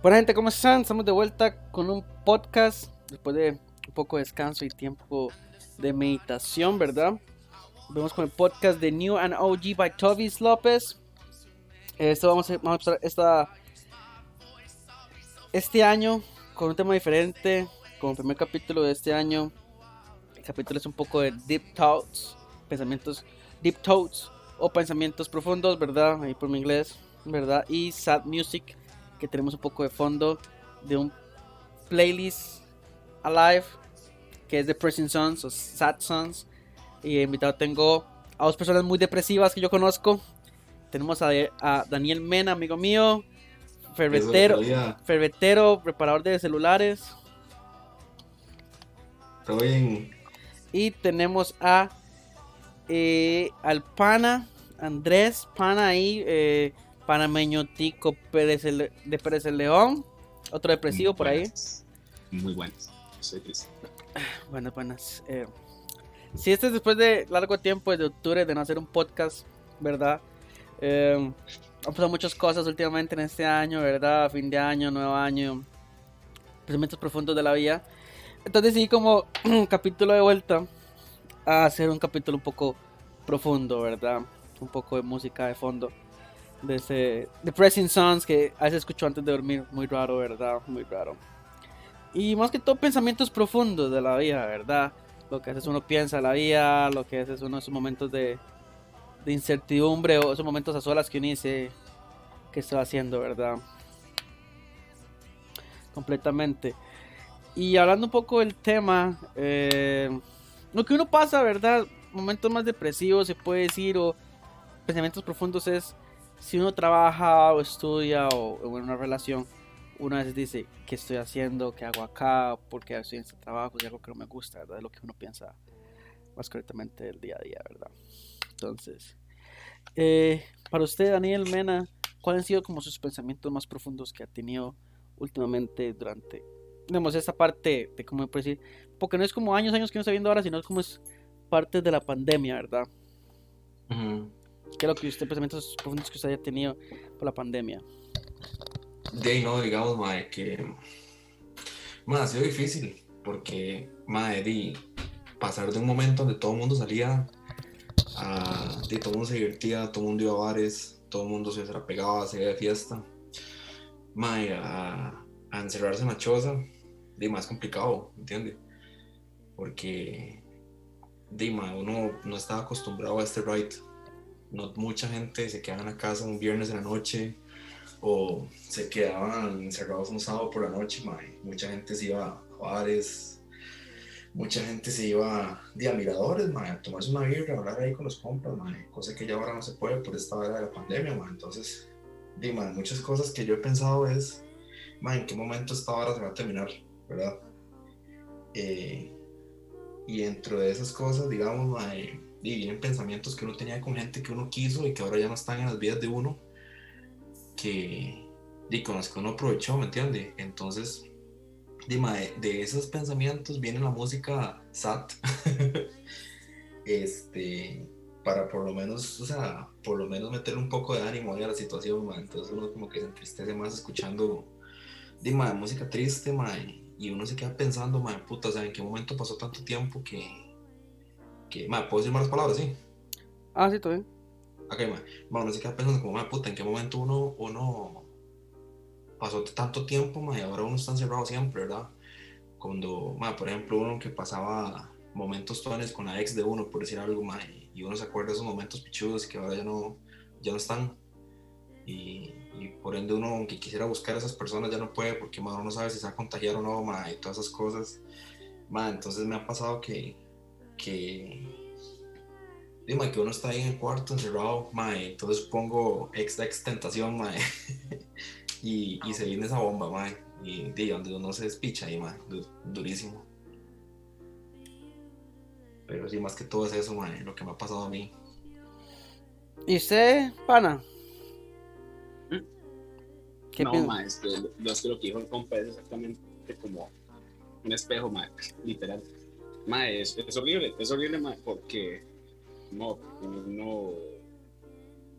Bueno gente, ¿cómo están? Estamos de vuelta con un podcast después de un poco de descanso y tiempo de meditación, ¿verdad? Vemos con el podcast de New and OG by Tovis López. Esto vamos a, vamos empezar esta, este año con un tema diferente, como primer capítulo de este año. El capítulo es un poco de deep thoughts, pensamientos deep thoughts o pensamientos profundos, ¿verdad? Ahí por mi inglés, ¿verdad? Y sad music que tenemos un poco de fondo de un playlist alive que es de Pressing Sons o Sad Sons. Y invitado tengo a dos personas muy depresivas que yo conozco. Tenemos a, a Daniel Mena, amigo mío, ferretero, ferretero, preparador de celulares. Todo bien. Y tenemos a eh, al pana Andrés, pana ahí, eh, panameño Tico Pérez de Pérez el León, otro depresivo por ahí. Muy buenas, soy Buenas, buenas. Eh, si este es después de largo tiempo, de octubre, de no hacer un podcast, ¿verdad? Eh, han pasado muchas cosas últimamente en este año, ¿verdad? Fin de año, nuevo año, pensamientos profundos de la vida. Entonces decidí como un capítulo de vuelta a hacer un capítulo un poco profundo, ¿verdad? Un poco de música de fondo de ese Depressing Songs que a veces escucho antes de dormir, muy raro, ¿verdad? Muy raro. Y más que todo pensamientos profundos de la vida, ¿verdad? Lo que a veces uno piensa la vida, lo que a veces uno esos momentos de, de incertidumbre o esos momentos a solas que uno dice que está haciendo, ¿verdad? Completamente. Y hablando un poco del tema, eh, lo que uno pasa, ¿verdad? Momentos más depresivos se puede decir o pensamientos profundos es si uno trabaja o estudia o, en una relación, una vez dice, ¿qué estoy haciendo? ¿Qué hago acá? ¿Por qué estoy en este trabajo? Es algo que no me gusta, ¿verdad? Es lo que uno piensa más correctamente del día a día, ¿verdad? Entonces, eh, para usted, Daniel Mena, ¿cuáles han sido como sus pensamientos más profundos que ha tenido últimamente durante, digamos, esa parte de, ¿cómo puedo decir? Porque no es como años, años que no está viendo ahora, sino es como es parte de la pandemia, ¿verdad? ¿Qué es lo que usted, pensamientos profundos que usted haya tenido por la pandemia? De no, digamos, mae, que. Mae, ha sido difícil, porque, mae, di, pasar de un momento donde todo el mundo salía a. Di, todo el mundo se divertía, todo el mundo iba a bares, todo el mundo se pegaba, se iba de fiesta. Mae, a, a encerrarse en la choza, di, más complicado, ¿entiendes? Porque. Di, mae, uno no estaba acostumbrado a este ride no mucha gente se quedaba en la casa un viernes en la noche o se quedaban encerrados un sábado por la noche, mucha gente se iba a bares, mucha gente se iba de a miradores, a tomarse una birra, a hablar ahí con los compas, cosa que ya ahora no se puede por esta hora de la pandemia, entonces, di, muchas cosas que yo he pensado es, en qué momento esta hora se va a terminar, ¿verdad? Eh, y dentro de esas cosas, digamos, y vienen pensamientos que uno tenía con gente que uno quiso y que ahora ya no están en las vidas de uno, que y con los que uno aprovechó, ¿me entiende? Entonces, de, de esos pensamientos viene la música SAT, este, para por lo menos, o sea, por lo menos meterle un poco de ánimo a la situación, entonces uno como que se entristece más escuchando, de música triste, y uno se queda pensando, madre, puta, o sea, ¿en qué momento pasó tanto tiempo que que, ¿puedo decir malas palabras, sí? Ah, sí, está bien. Ok, ma. Bueno, no se queda pensando como, ma, puta, ¿en qué momento uno, uno pasó tanto tiempo, ma, y ahora uno está encerrado siempre, ¿verdad? Cuando, ma, por ejemplo, uno que pasaba momentos tones con la ex de uno, por decir algo, ma, y uno se acuerda de esos momentos pichudos que ahora ya no, ya no están. Y, y, por ende uno, aunque quisiera buscar a esas personas, ya no puede porque ma, uno no sabe si se va a contagiar o no, ma, y todas esas cosas. Ma, entonces me ha pasado que, que, dime, que uno está ahí en el cuarto encerrado, mae, entonces pongo ex ex tentación, mae, y, y, se viene esa bomba, mae, y de donde uno se despicha ahí, mae, durísimo. Pero sí, más que todo es eso, mae, lo que me ha pasado a mí. ¿Y usted, pana? ¿Qué no, mae, es que, lo que dijo el compa es exactamente como un espejo, mae, literal es, horrible, es horrible, porque no, uno,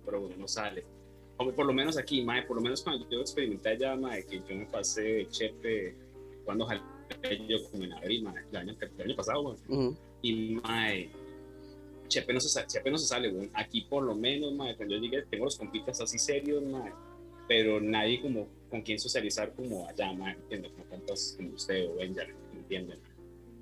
pero uno sale por lo menos aquí, mae, por lo menos cuando yo experimenté allá, mae, que yo me pasé chepe cuando jalé yo como en abril, mae, el año, el año pasado, mae. Ujú. Y mae, chepe no se, sa- chepe no se sale, weón. Aquí por lo menos, mae, cuando yo llegué, tengo los compitas así serios, mae, pero nadie como con quien socializar como allá, mae, ¿entiendes? Como tantos como usted o Benjamin, ¿entienden?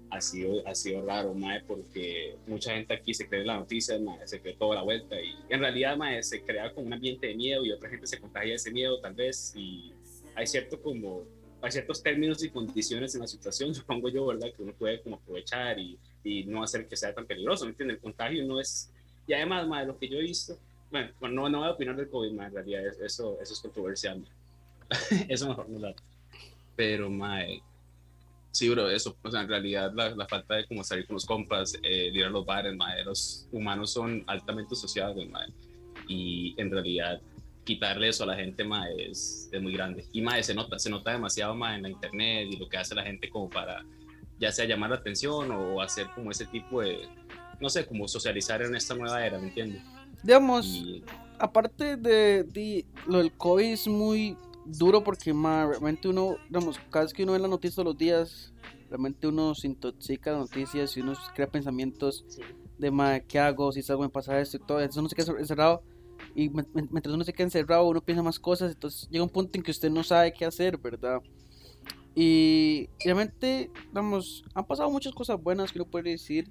Ha sido, ha sido raro, mae, porque mucha gente aquí se cree la noticia, mae, se cree toda la vuelta y en realidad, mae, se crea como un ambiente de miedo y otra gente se contagia ese miedo tal vez y hay cierto como, hay ciertos términos y condiciones en la situación, supongo yo, ¿verdad? Que uno puede como aprovechar y, y no hacer que sea tan peligroso, ¿me entiendes? El contagio no es, y además, mae, lo que yo he visto, bueno, no, no voy a opinar del COVID, mae, en realidad es- eso, eso es controversial, mae. eso mejor no lo pero, mae, Sí, bro, eso, o sea, en realidad la, la falta de como salir con los compas, eh, ir a los bares, mae, los humanos son altamente sociables, mae, y en realidad quitarle eso a la gente, mae, es, es muy grande. Y, mae, se nota, se nota demasiado, mae, en la internet y lo que hace la gente como para, ya sea llamar la atención o hacer como ese tipo de, no sé, como socializar en esta nueva era, ¿me entiendes? Digamos, Y, aparte de, de lo del COVID es muy duro porque ma, realmente uno, digamos, cada vez que uno ve la noticia todos los días, realmente uno se intoxica de noticias y uno crea pensamientos de ma, ¿qué hago? Si salgo me pasa esto y todo, entonces uno se queda encerrado y mientras uno se queda encerrado uno piensa más cosas, entonces llega un punto en que usted no sabe qué hacer, ¿verdad? Y realmente, digamos, han pasado muchas cosas buenas que uno puede decir,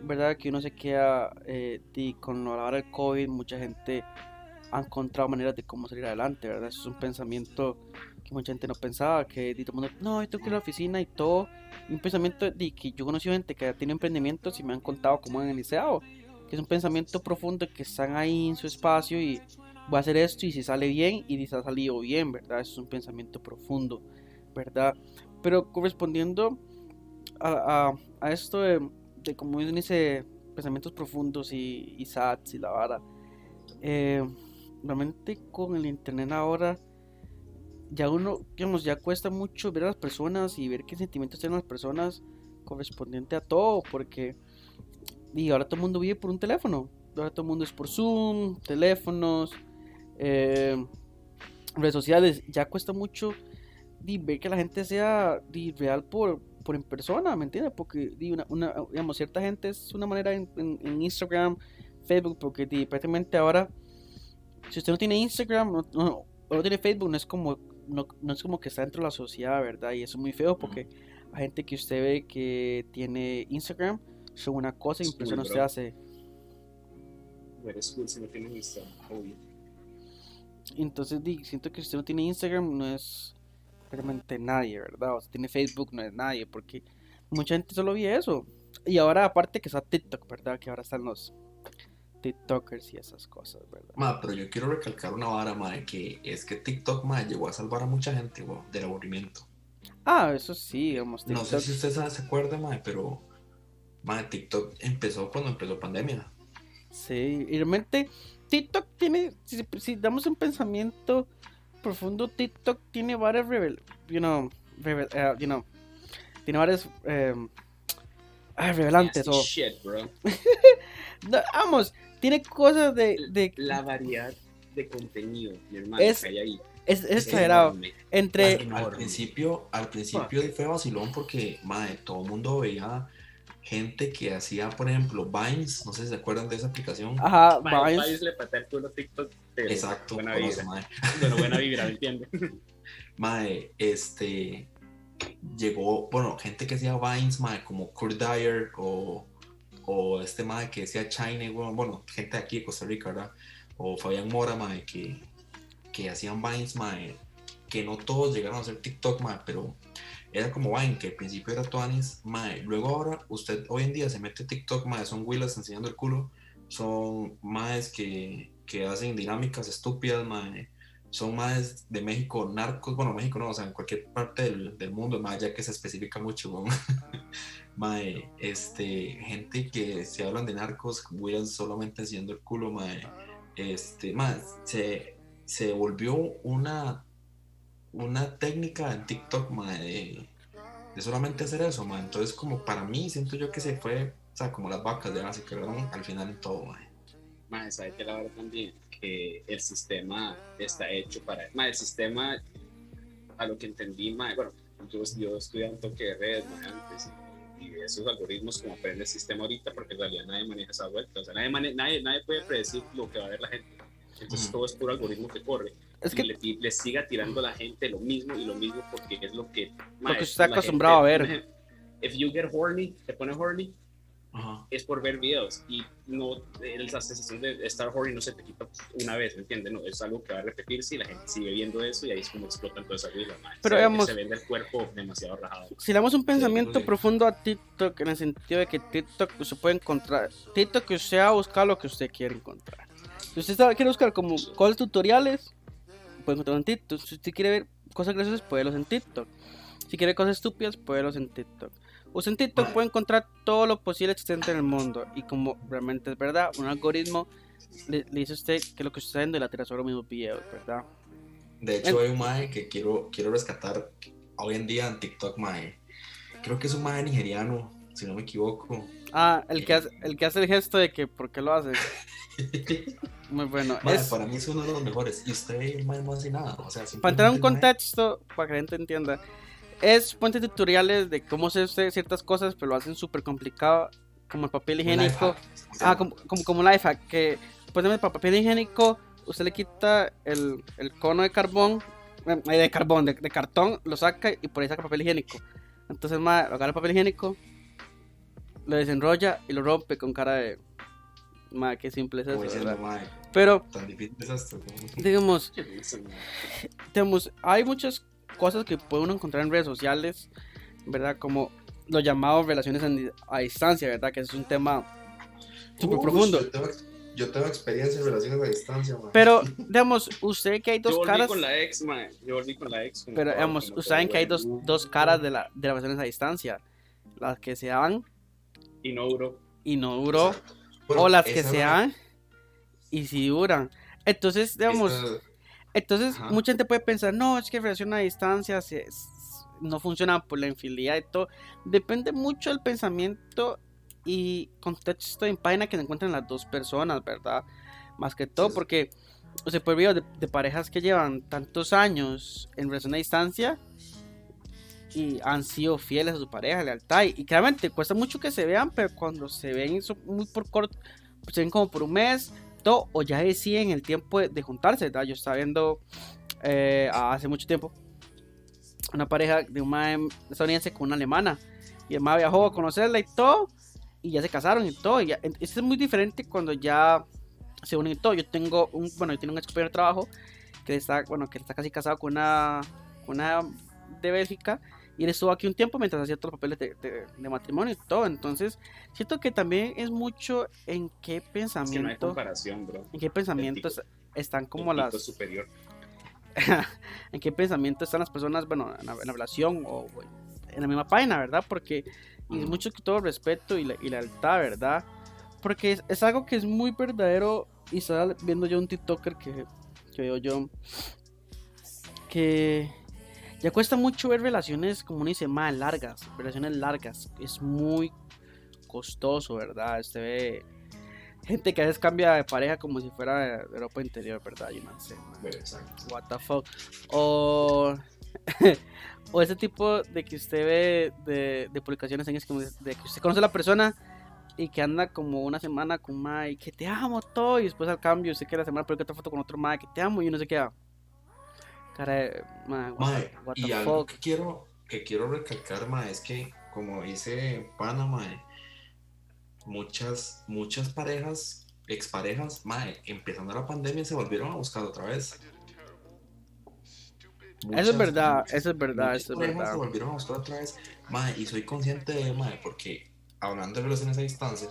¿verdad? Que uno se queda eh, di- con la hora del COVID, mucha gente ha encontrado maneras de cómo salir adelante, ¿verdad? Eso es un pensamiento que mucha gente no pensaba, que todo el mundo, no, yo tengo que ir a la oficina y todo. Y un pensamiento de que yo conocí gente que tiene emprendimientos y me han contado cómo han iniciado, que es un pensamiento profundo que están ahí en su espacio y voy a hacer esto y si sale bien y si ha salido bien, ¿verdad? Eso es un pensamiento profundo, ¿verdad? Pero correspondiendo a, a, a esto de, de como dice, pensamientos profundos y, y sats y la vara, eh, realmente con el internet ahora ya uno, digamos, ya cuesta mucho ver a las personas y ver qué sentimientos tienen las personas correspondiente a todo, porque y ahora todo el mundo vive por un teléfono, ahora todo el mundo es por Zoom, teléfonos, eh, redes sociales, ya cuesta mucho di, ver que la gente sea real por, por en persona, ¿me entiendes? Porque di, una, una, digamos, cierta gente es una manera en, en- en Instagram, Facebook, porque prácticamente ahora, si usted no tiene Instagram no, no- o no tiene Facebook, no es como no, no es como que está dentro de la sociedad, ¿verdad? Y eso es muy feo porque hay gente que usted ve que tiene Instagram, son una cosa y cool, usted hace. eres cool si no tienes Instagram, obvio. Entonces siento que si usted no tiene Instagram no es realmente nadie, ¿verdad? O si tiene Facebook no es nadie, porque mucha gente solo ve eso. Y ahora aparte que está TikTok, ¿verdad? Que ahora están los TikTokers y esas cosas, ¿verdad? Ma, pero yo quiero recalcar una vara, ma, de que es que TikTok, ma, llegó a salvar a mucha gente, weón, del aburrimiento. Ah, eso sí, digamos, No sé TikTok. si usted sabe- se acuerda, ma, pero, ma, TikTok empezó cuando empezó pandemia. Sí, y realmente TikTok tiene, si, si damos un pensamiento profundo, TikTok tiene varias revel, you know, revel- you know, tiene varias eh, ah, revelantes Nasty o shit, bro. no, vamos, tiene cosas de, de La variedad de contenido, mi hermano, Es- que hay ahí. es, es exagerado enorme. entre Al, al principio, al principio fue vacilón porque, madre, todo el mundo veía gente que hacía, por ejemplo, Vines, no sé si se acuerdan de esa aplicación. ajá, Mae, Vines, Vines le patea el culo a TikTok, pero Exacto, buena vibra. mae. Bueno, buena vibra, ¿me entiendes? Mae, este, llegó, bueno, gente que hacía Vines, mae, como Kurt Dyer o, o este mae que decía China, bueno, gente de aquí de Costa Rica, ¿verdad? O Fabián Mora, mae, que, que hacían Vines, mae, que no todos llegaron a hacer TikTok, mae, pero era como Vine, que al principio era Tuanis, mae, luego ahora, usted hoy en día se mete TikTok, mae, son Willas enseñando el culo, son maes que, que hacen dinámicas estúpidas, mae, son más de México, narcos, bueno, México no, o sea, en cualquier parte del, del mundo, más ya que se especifica mucho, mae, este, gente que se hablan de narcos, weón, solamente enseñando el culo, mae, este, más, se, se volvió una, una técnica en TikTok, mae, de, de solamente hacer eso, mae, entonces como para mí, siento yo que se fue, o sea, como las vacas de base, que al final en todo, mae. Más, hay que hablar también que el sistema está hecho para. Más, el sistema, a lo que entendí, más, bueno, yo, yo estudié un toque de redes más antes y, y esos algoritmos como aprende el sistema ahorita, porque en realidad nadie maneja esa vuelta. O sea, nadie, mane- nadie, nadie puede predecir lo que va a ver la gente. Entonces todo es puro algoritmo que corre. Es que le, y le siga tirando a la gente lo mismo y lo mismo porque es lo que. ma, que es está acostumbrado a ver. gente- If you get horny, te pone horny, Ajá. es por ver videos y no esa sensación de estar horny no se te quita una vez, ¿me entiendes? No, es algo que va a repetirse y la gente sigue viendo eso y ahí es como explotan todas esas vidas. Pero se, digamos- se vende el cuerpo demasiado rajado. si le damos un pensamiento sí. profundo a TikTok en el sentido de que TikTok usted puede encontrar, TikTok que usted va a buscar lo que usted quiere encontrar. Si usted sabe- quiere buscar como cosas tutoriales, puede encontrarlo en TikTok. Si usted quiere ver cosas graciosas, puede verlos en TikTok. Si quiere cosas estúpidas, puede verlos en TikTok. Usted en TikTok puede encontrar todo lo posible existente en el mundo. Y como realmente es verdad, un algoritmo le, le dice a usted que lo que usted está viendo tira sobre los mismos videos, ¿verdad? De hecho, hay un mae que quiero, quiero rescatar hoy en día en TikTok, mae. Creo que es un mae nigeriano, si no me equivoco. Ah, el que hace el, que hace el gesto de que, ¿por qué lo hace? Muy bueno. Es, para mí es uno de los mejores. Y usted, mae, no hace nada. O sea, para entrar en un contexto, para que la gente entienda, es fuente de tutoriales de cómo hacer ciertas cosas, pero lo hacen súper complicado, como el papel higiénico. Ah, como, como, como life hack, que poneme para papel higiénico, usted le quita el, el cono de carbón, eh, de carbón, de, de cartón, lo saca y por ahí saca papel higiénico. Entonces, ma, agarra el papel higiénico, lo desenrolla y lo rompe con cara de... Ma, qué simple es eso, Pero, tan difícil es esto. como- digamos, digamos, hay muchas cosas que puede uno encontrar en redes sociales, ¿verdad? Como lo llamado relaciones en- a distancia, ¿verdad? Que es un tema súper profundo. Yo tengo, yo tengo experiencia en relaciones a distancia, mae. Pero, digamos, usted que hay dos Yo volví caras, con la ex, man. Yo volví con la ex. pero digamos, ustedes saben que hay dos, dos caras de, la, de las relaciones a distancia. Las que se dan Y no duró. y no duró. Bueno, o las que se dan y si duran. Entonces, digamos, esa- Entonces, Ajá. mucha gente puede pensar, no, es que relación a distancia se- no funciona por la infidelidad y todo. Depende mucho del pensamiento y contexto en página que se encuentran las dos personas, ¿verdad? Más que todo, Sí, porque se puede ver de, de parejas que llevan tantos años en relación a distancia y han sido fieles a su pareja, lealtad. Y, y claramente cuesta mucho que se vean, pero cuando se ven son muy por corto, se ven como por un mes, o ya deciden el tiempo de, de juntarse, ¿verdad? Yo estaba viendo eh, hace mucho tiempo una pareja de un mae estadounidense con una alemana. Y el viajó a conocerla y todo, y ya se casaron y todo. Y en- es muy diferente cuando ya se unen y todo. Yo tengo un, bueno, yo tengo un ex compañero de trabajo que está, bueno, que está casi casado con una, con una de Bélgica. Y él estuvo aquí un tiempo mientras hacía todos los papeles de, de- de matrimonio y todo. Entonces, siento que también es mucho en qué Es que no hay pensamiento, comparación, bro. en qué pensamientos están como El las superior. en qué pensamiento están las personas, bueno, en la, en la relación o en la misma página, ¿verdad? Porque y es mucho que todo respeto y, la, y lealtad, ¿verdad? Porque es, es algo que es muy verdadero y estaba viendo yo un TikToker que, que veo yo que ya cuesta mucho ver relaciones, como uno dice, más largas, relaciones largas, es muy costoso, ¿verdad? Este ve gente que a veces cambia de pareja como si fuera de Europa interior, ¿verdad? Yo no sé, what the fuck. O, o ese tipo de que usted ve de, de publicaciones en Instagram, de que usted conoce a la persona y que anda como una semana con Mae, que te amo todo, y después al cambio usted que la semana publica otra foto con otro Mae, que te amo y uno se queda. Cara de, mae, what, Mae, the- what y the algo fuck. que quiero, que quiero recalcar, mae, es que, como dice Panamá, muchas, muchas parejas, exparejas, mae, empezando la pandemia se volvieron a buscar otra vez. Eso Muchas- es verdad, muchas- eso es verdad, eso es verdad. se volvieron a buscar otra vez, mae, y soy consciente de, mae, porque hablando de relaciones a distancia,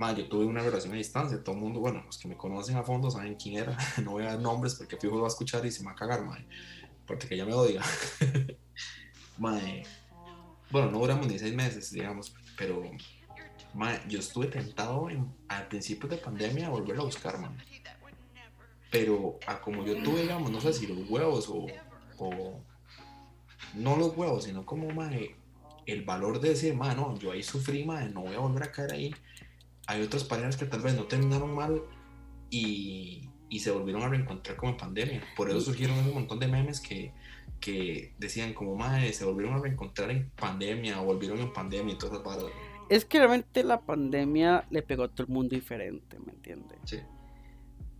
mae, yo tuve una relación a distancia, todo el mundo, bueno, los que me conocen a fondo saben quién era, no voy a dar nombres porque fijo lo va a escuchar y se me va a cagar, mae, porque que ella me odia. mae, bueno, no duramos ni seis meses, digamos, pero mae, yo estuve tentado en, al principio de pandemia a volverlo a buscar, mae. Pero a como yo tuve, digamos, no sé si los huevos o, o no los huevos, sino como mae, el valor de decir, mae, no, yo ahí sufrí, mae, no voy a volver a caer ahí. Hay otras parejas que tal vez no terminaron mal, y, y se volvieron a reencontrar como en pandemia. Por eso surgieron un montón de memes que, que decían como, madre, se volvieron a reencontrar en pandemia, o volvieron en pandemia y todas esas barras. Es que realmente la pandemia le pegó a todo el mundo diferente, ¿me entiendes? Sí.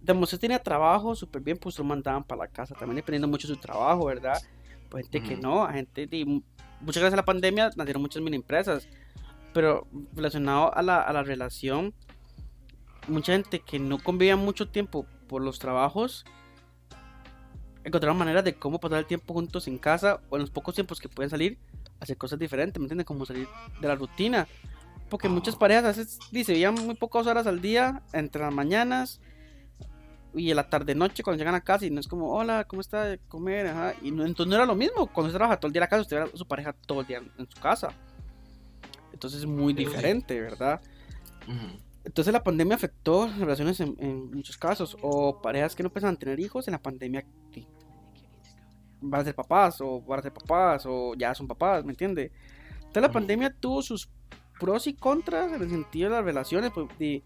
Usted tenía trabajo súper bien, pues lo mandaban para la casa, también dependiendo mucho de su trabajo, ¿verdad? Pues gente que Ujú. no, a gente, di- muchas gracias a la pandemia nacieron muchas mini empresas, pero relacionado a la, a la relación, mucha gente que no convivía mucho tiempo por los trabajos, encontraron maneras de cómo pasar el tiempo juntos en casa o en los pocos tiempos que pueden salir, hacer cosas diferentes, ¿me entiendes? Como salir de la rutina. Porque muchas parejas a veces se veían muy pocas horas al día, entre las mañanas y en la tarde noche cuando llegan a casa y no es como, hola, ¿cómo está? Comer, ajá. Y no, entonces no era lo mismo. Cuando usted trabaja todo el día en la casa, usted su pareja todo el día en su casa. Entonces es muy diferente, ¿verdad? Entonces la pandemia afectó las relaciones en, en muchos casos. O parejas que no pensaban tener hijos en la pandemia van a ser papás o van a ser papás o ya son papás, ¿me entiende? Entonces la pandemia tuvo sus pros y contras en el sentido de las relaciones. Pues, y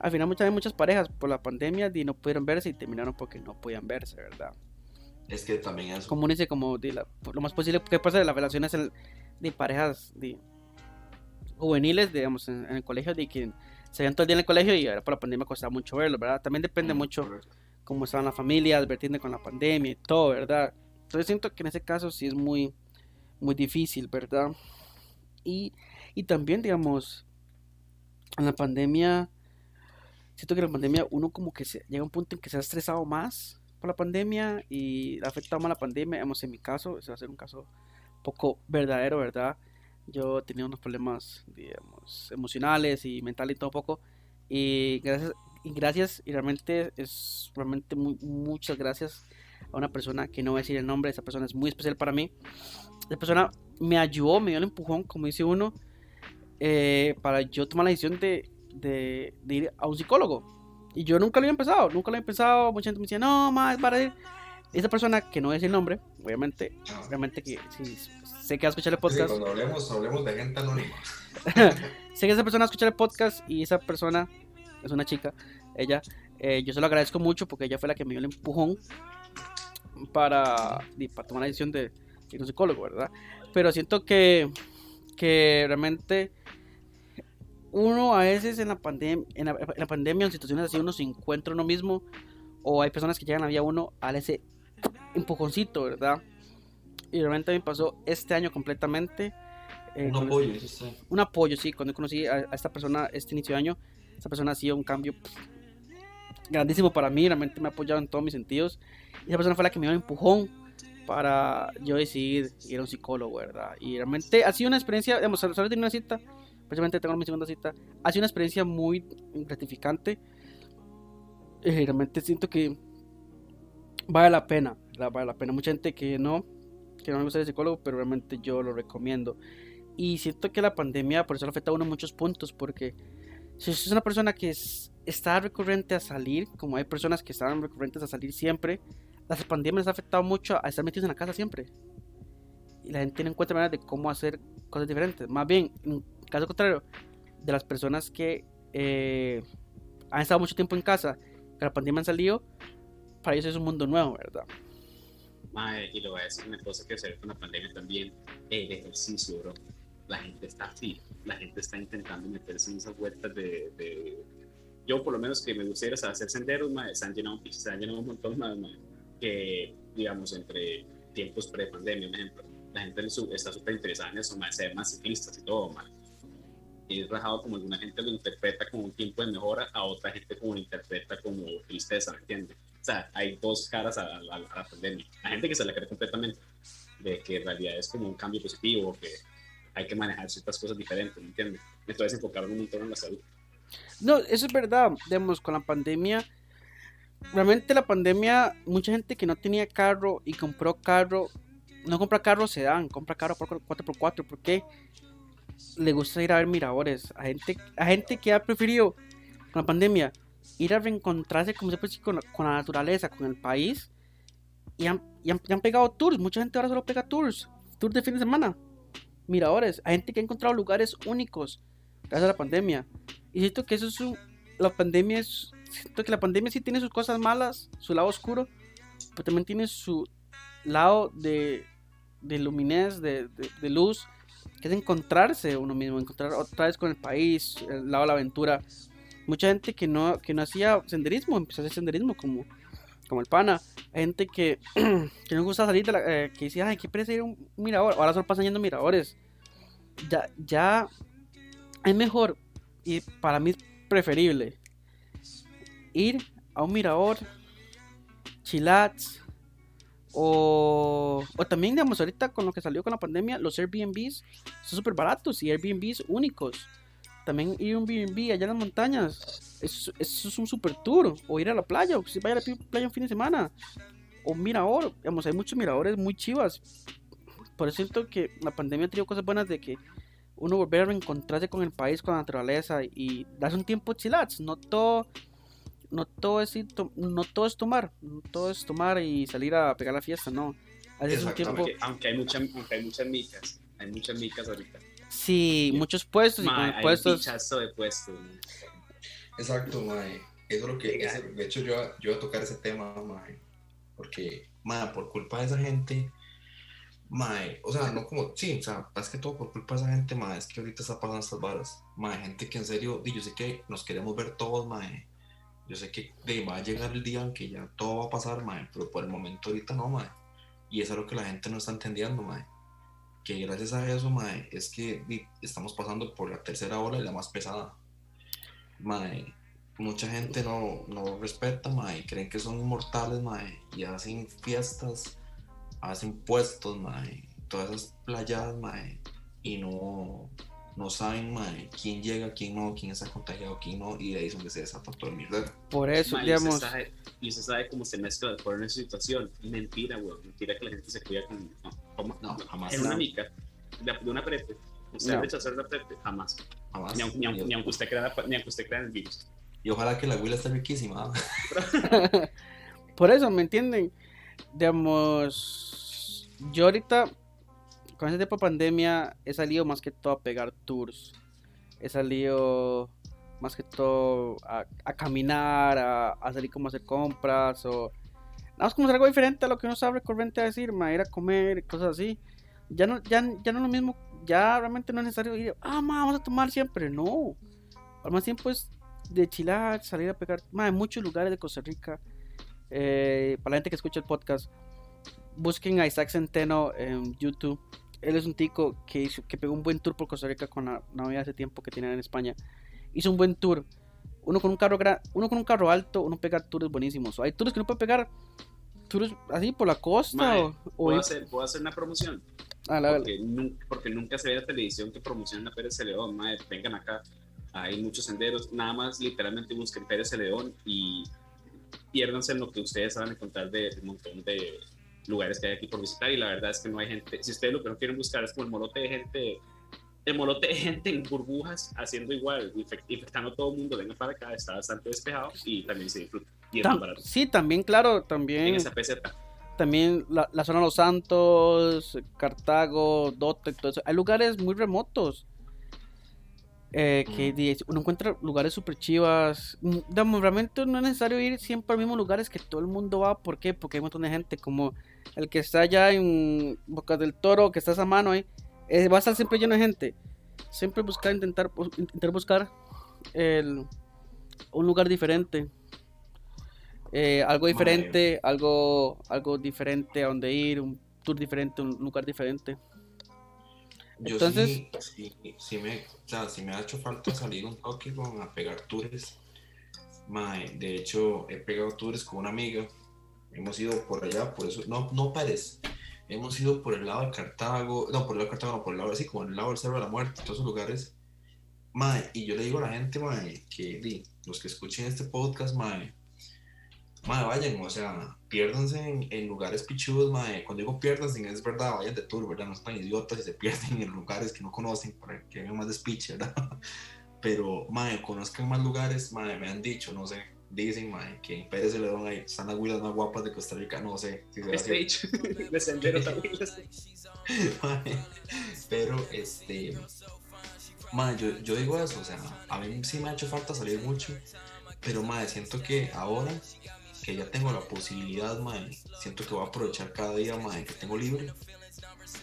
al final muchas muchas parejas por la pandemia di, no pudieron verse y terminaron porque no podían verse, ¿verdad? Es que también uno dice, como di, la- lo más posible que pasa de las relaciones el- de parejas di, juveniles, digamos, en, en el colegio, de que se veían todo el día en el colegio y ahora por la pandemia costaba mucho verlo, ¿verdad? También depende Ujú, mucho correcto. cómo estaban las familias, vertiendo con la pandemia y todo, ¿verdad? Entonces siento que en ese caso sí es muy, muy difícil, ¿verdad? Y, y también, digamos, en la pandemia, siento que en la pandemia uno como que se, llega a un punto en que se ha estresado más por la pandemia y ha afectado más la pandemia, digamos, en mi caso, ese va a ser un caso poco verdadero, ¿verdad? Yo tenía unos problemas, digamos, emocionales y mentales y todo poco. Y gracias, y gracias, y realmente es realmente muy, muchas gracias a una persona que no voy a decir el nombre, esa persona es muy especial para mí. Esa persona me ayudó, me dio el empujón, como dice uno, eh, para yo tomar la decisión de, de, de ir a un psicólogo. Y yo nunca lo había empezado, nunca lo había empezado. Mucha gente me decía, no, más para ir. Esa persona que no decir el nombre, obviamente, obviamente que si sé que va a escuchar el Sí, podcast. cuando hablemos, hablemos de gente anónima. sé que esa persona escucha el podcast y esa persona es una chica, ella, eh, yo se lo agradezco mucho porque ella fue la que me dio el empujón para, tomar la decisión de ir a un psicólogo, ¿verdad? Pero siento que, que realmente uno a veces en la, pandemia en, la, en la pandemia, en situaciones así, uno se encuentra uno mismo o hay personas que llegan a a uno a ese empujoncito, ¿verdad? Y realmente me pasó este año completamente. eh, Un apoyo, eso sí. un apoyo, sí. Cuando conocí a, a esta persona este inicio de año, esta persona ha sido un cambio pff, grandísimo para mí, realmente me ha apoyado en todos mis sentidos. Y esa persona fue la que me dio el empujón para yo decidir ir a un psicólogo, ¿verdad? Y realmente ha sido una experiencia, digamos, solo tenido una cita, precisamente tengo mi segunda cita, ha sido una experiencia muy gratificante. Eh, realmente siento que vale la pena, la- vale la pena. Mucha gente que no, que no me gusta el psicólogo, pero realmente yo lo recomiendo. Y siento que la pandemia por eso le afecta a uno en muchos puntos, porque si es una persona que es- está recurrente a salir, como hay personas que están recurrentes a salir siempre, las pandemias les ha afectado mucho a estar metidos en la casa siempre. Y la gente no encuentra maneras de cómo hacer cosas diferentes. Más bien, en caso contrario, de las personas que eh, han estado mucho tiempo en casa, que la pandemia han salido, para ellos es un mundo nuevo, ¿verdad? Y le voy a decir una cosa que se ve con la pandemia también, el ejercicio, bro. La gente está así, la gente está intentando meterse en esas vueltas de... de- Yo por lo menos que me gusta ir a hacer senderos, mae, se han llenado, se han llenado un montón más, mae, que digamos entre tiempos pre-pandemia, por ejemplo. La gente está súper interesada en eso, mae, ser más ciclistas y todo, mae. Y es rajado como alguna gente lo interpreta como un tiempo de mejora, a otra gente como lo interpreta como tristeza, ¿me entiendes? Sea, hay dos caras a, a- a la pandemia. Hay gente que se la cree completamente, de que en realidad es como un cambio positivo, que hay que manejar ciertas cosas diferentes, ¿me entiendes? Entonces enfocaron un montón en la salud. No, eso es verdad. Digamos, con la pandemia, realmente la pandemia, mucha gente que no tenía carro y compró carro, no compra carro sedán, compra carro por 4x4, porque le gusta ir a ver miradores. A gente, a gente que ha preferido la pandemia ir a reencontrarse como se puede decir, con, con la naturaleza, con el país, y han, y han, y han pegado tours. Mucha gente ahora solo pega tours, tours de fin de semana, miradores. Hay gente que ha encontrado lugares únicos gracias a la pandemia. Y siento que eso es un, la pandemia es siento que la pandemia sí tiene sus cosas malas, su lado oscuro, pero también tiene su lado de, de luminez, de, de, de luz, que es encontrarse uno mismo, encontrar otra vez con el país, el lado de la aventura. Mucha gente que no, que no hacía senderismo, empezó a hacer senderismo como, como el pana. Gente que, que no gusta salir de la, eh, que decía, ay, qué pereza ir a un mirador. Ahora solo pasan yendo miradores. Ya, ya es mejor y para mí es preferible ir a un mirador, chilats, o, o también, digamos, ahorita con lo que salió con la pandemia, los Airbnbs son súper baratos y Airbnbs únicos. También ir a un Airbnb allá en las montañas, eso, eso es un super tour. O ir a la playa, o si vaya a la playa un fin de semana. O un mirador, digamos, hay muchos miradores muy chivas. Por eso siento que la pandemia ha tenido cosas buenas de que uno volver a reencontrarse con el país, con la naturaleza y darse un tiempo chilats. No todo no todo es ir no todo es tomar, no todo es tomar y salir a pegar la fiesta, no. Un tiempo, Aunque, aunque hay, mucha, aunque hay muchas micas. Hay muchas micas ahorita. Sí, muchos puestos y Ma, con hay un puestos, pichazo de puestos. ¿no? Exacto, mae. Eso es lo que. Ese- de hecho, yo, yo iba a tocar ese tema, mae. Porque, mae, por culpa de esa gente. Mae, o sea, no como. Sí, o sea, más que todo por culpa de esa gente, mae. Es que ahorita está pasando estas varas. Mae, gente que en serio. Yo sé que nos queremos ver todos, mae. Yo sé que de, va a llegar el día en que ya todo va a pasar, mae. Pero por el momento ahorita no, mae. Y eso es lo que la gente no está entendiendo, mae. Que gracias a eso, mae, es que estamos pasando por la tercera ola y la más pesada. Mae, mucha gente no, no respeta, mae, creen que son inmortales, mae, y hacen fiestas, hacen puestos, mae, todas esas playas, mae, y no, no saben, mae, quién llega, quién no, quién está contagiado, quién no, y de ahí es donde se desata todo el mierda. por eso, y digamos, usted sabe, y usted sabe cómo se mezcla por una situación. Mentira, güey. Mentira que la gente se cuida con. No, jamás. En una mica, de, de una prete. Usted No. rechazar una prete, jamás. Jamás. Ni, aun- ni aun- ni aunque usted crea, ni aunque usted crea en el virus. Y ojalá que la huila esté riquísima. por eso, ¿me entienden? Digamos, yo ahorita, con ese tiempo de pandemia, he salido más que todo a pegar tours, he salido más que todo a, caminar, a, salir como hacer compras, o nada más como algo diferente a lo que uno sabe recurrente a decir, ma, ir a comer, cosas así. Ya no, ya, ya no es lo mismo, ya realmente no es necesario ir, ah, ma, vamos a tomar siempre, no. Al más tiempo es de chilar, salir a pegar, ma, en muchos lugares de Costa Rica. eh, para la gente que escucha el podcast, busquen a Isaac Centeno en YouTube. Él es un tico que, hizo, que pegó un buen tour por Costa Rica con la Navidad hace tiempo que tienen en España. Hizo un buen tour. Uno con un carro gra- uno con un carro alto, uno pega tours buenísimos. Hay tours que no puede pegar tours así por la costa Mae, o, o ¿Puedo hacer, ¿Puedo hacer una promoción? a la- Porque nunca, porque nunca se ve la televisión que promocionan a Pérez León. Madre, vengan acá. Hay muchos senderos. Nada más literalmente busquen Pérez León y piérdanse en lo que ustedes van a encontrar de un montón de lugares que hay aquí por visitar. Y la verdad es que no hay gente. Si ustedes lo que no quieren buscar es como el molote de gente. El molote de gente en burbujas haciendo igual, infect- infectando a todo el mundo, venga para acá, está bastante despejado y también se disfruta. Y Tam- sí, también, claro, En también, esa peseta. también la, la zona de Los Santos, Cartago, Dote, todo eso. Hay lugares muy remotos. Eh, que Mm. uno encuentra lugares super chivas. Mm, digamos, realmente no es necesario ir siempre a los mismos lugares que todo el mundo va. ¿Por qué? Porque hay un montón de gente, como el que está allá en Bocas del Toro, que está a esa mano ahí. eh, va a estar siempre lleno de gente. Siempre buscar, intentar, intentar buscar el, un lugar diferente. Eh, algo diferente, algo, algo diferente a donde ir, un tour diferente, un lugar diferente. Yo Entonces- sí, sí, sí me, o sea, sí me ha hecho falta salir un toque con a pegar tours. Mae, de hecho, he pegado tours con una amiga. Hemos ido por allá, por eso, no, no Pérez. Hemos ido por el lado de Cartago, no, por el lado de Cartago, no, por el lado así, como el lado del Cerro de la Muerte, todos esos lugares. Mae, y yo le digo a la gente, mae, que di, los que escuchen este podcast, mae, mae, vayan, o sea, piérdanse en, en lugares pichudos, mae. Cuando digo piérdanse, es verdad, vayan de tour, ¿verdad? No están idiotas y se pierden en lugares que no conocen para que hagan más despiche, ¿verdad? Pero, mae, conozcan más lugares, mae, me han dicho, no sé, dicen, mae, que en Pérez Celedón ahí están las huilas más guapas de Costa Rica, no sé si será cierto. Stage de sendero Pero, este, mae, yo, yo digo eso, o sea, a mí sí me ha hecho falta salir mucho, Pero, madre, siento que ahora que ya tengo la posibilidad, madre, siento que voy a aprovechar cada día, madre, que tengo libre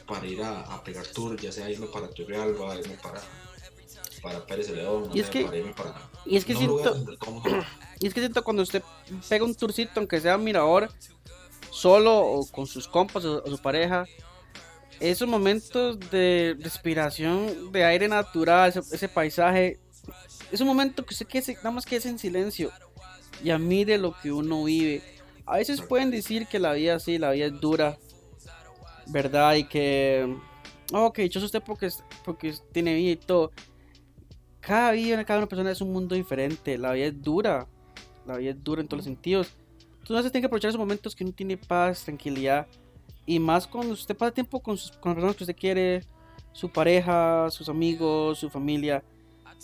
para ir a, a pegar tours, ya sea irme para Turrialba, irme para, para Pérez León, Y es que- para irme para... y es que no siento- Y es que siento cuando usted pega un tourcito, aunque sea mirador, solo o con sus compas o, o su pareja, esos momentos de respiración, de aire natural, ese, ese paisaje, es un momento que usted quede, nada más que es en silencio y admire lo que uno vive. A veces pueden decir que la vida sí, la vida es dura, ¿verdad? Y que, oh, que dichoso usted porque, porque tiene vida y todo. Cada vida, cada una persona es un mundo diferente, la vida es dura, la vida es dura en todos los sentidos. Entonces, tiene que aprovechar esos momentos que uno tiene paz, tranquilidad. Y más cuando usted pasa tiempo con, sus, con las personas que usted quiere, su pareja, sus amigos, su familia.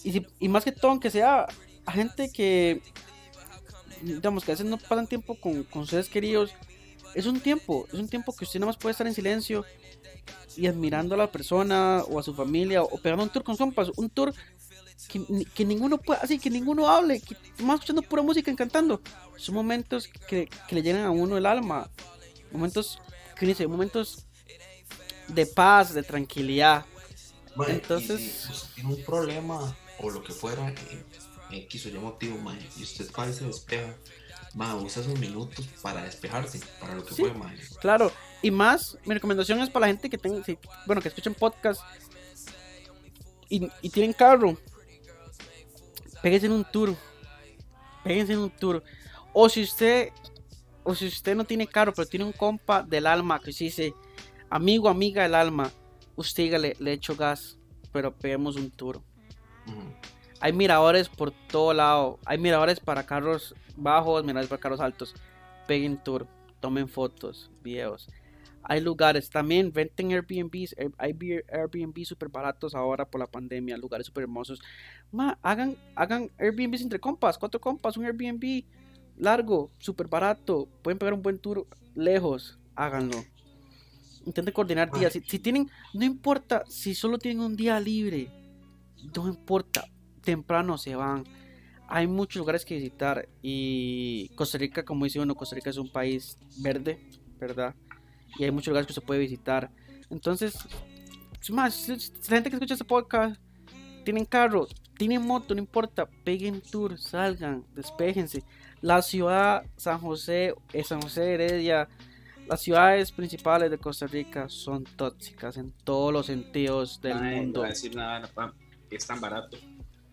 Y, y más que todo, aunque sea a gente que, digamos, que a veces no pasan tiempo con, con seres queridos, es un tiempo, es un tiempo que usted nada más puede estar en silencio y admirando a la persona o a su familia o pegando un tour con compas, un tour que, que ninguno pueda, así que ninguno hable, que más escuchando pura música y cantando. Son momentos que, que le llenan a uno el alma, momentos que dice, momentos de paz, de tranquilidad. Mae, Entonces- y si usted tiene un problema o lo que fuera, en X o Y motivo, mae, y usted va y se despeja, mae, usa esos minutos para despejarse, para lo que Sí. fue, mae. Claro, y más, mi recomendación es para la gente que tenga, si- bueno, que escuchen podcast y, y tienen carro, péguense en un tour, péguense en un tour. O si usted, o si usted no tiene carro, pero tiene un compa del alma que se dice amigo, amiga del alma, usted dígale, le echo gas, pero peguemos un tour. Ujú. Hay miradores por todo lado. Hay miradores para carros bajos, miradores para carros altos. Peguen tour, tomen fotos, videos. Hay lugares también, renten Airbnbs. Air- Hay Air- Airbnb súper baratos ahora por la pandemia, lugares súper hermosos. Ma, hagan, hagan Airbnbs entre compas, cuatro compas, un Airbnb largo, súper barato. Pueden pegar un buen tour lejos, háganlo. Intenten coordinar días. Si, si tienen, no importa si solo tienen un día libre, no importa, temprano se van. Hay muchos lugares que visitar y Costa Rica, como dice uno, Costa Rica es un país verde, ¿verdad? Y hay muchos lugares que se puede visitar. Entonces, es más, la gente que escucha este podcast tienen carro, tienen moto, no importa, peguen tour, salgan, despejense. La ciudad San José, eh, San José Heredia, las ciudades principales de Costa Rica son tóxicas en todos los sentidos del Mae, no mundo. voy a decir nada, es tan barato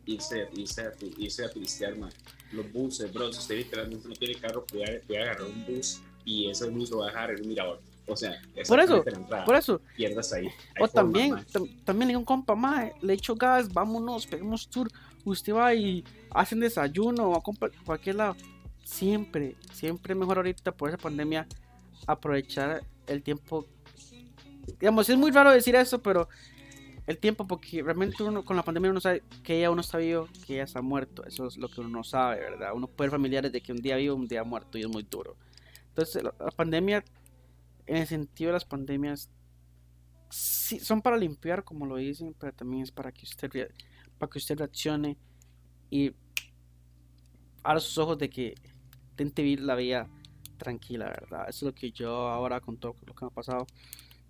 irse, irse, a, irse a turistear, man. Los buses, bro, si usted literalmente no tiene carro, puede, puede agarrar un bus y ese bus lo va a dejar en un mirador. O sea, Por eso, exactamente la entrada. Por eso, pierdas ahí. O también, también le un compa, mae, le echo gas, vámonos, pegamos tour. Usted va y hacen desayuno o a cualquier lado. Siempre, siempre mejor ahorita por esa pandemia aprovechar el tiempo. Digamos, es muy raro decir eso, pero el tiempo, porque realmente uno con la pandemia uno sabe que ya uno está vivo, que ya está muerto. Eso es lo que uno no sabe, ¿verdad? Uno puede ver familiares de que un día vivo, un día muerto y es muy duro. Entonces, la, pandemia, en el sentido de las pandemias, sí, son para limpiar, como lo dicen, pero también es para que usted, para que usted reaccione y abra sus ojos de que intente vivir la vida tranquila, ¿verdad? Eso es lo que yo ahora con todo lo que me ha pasado,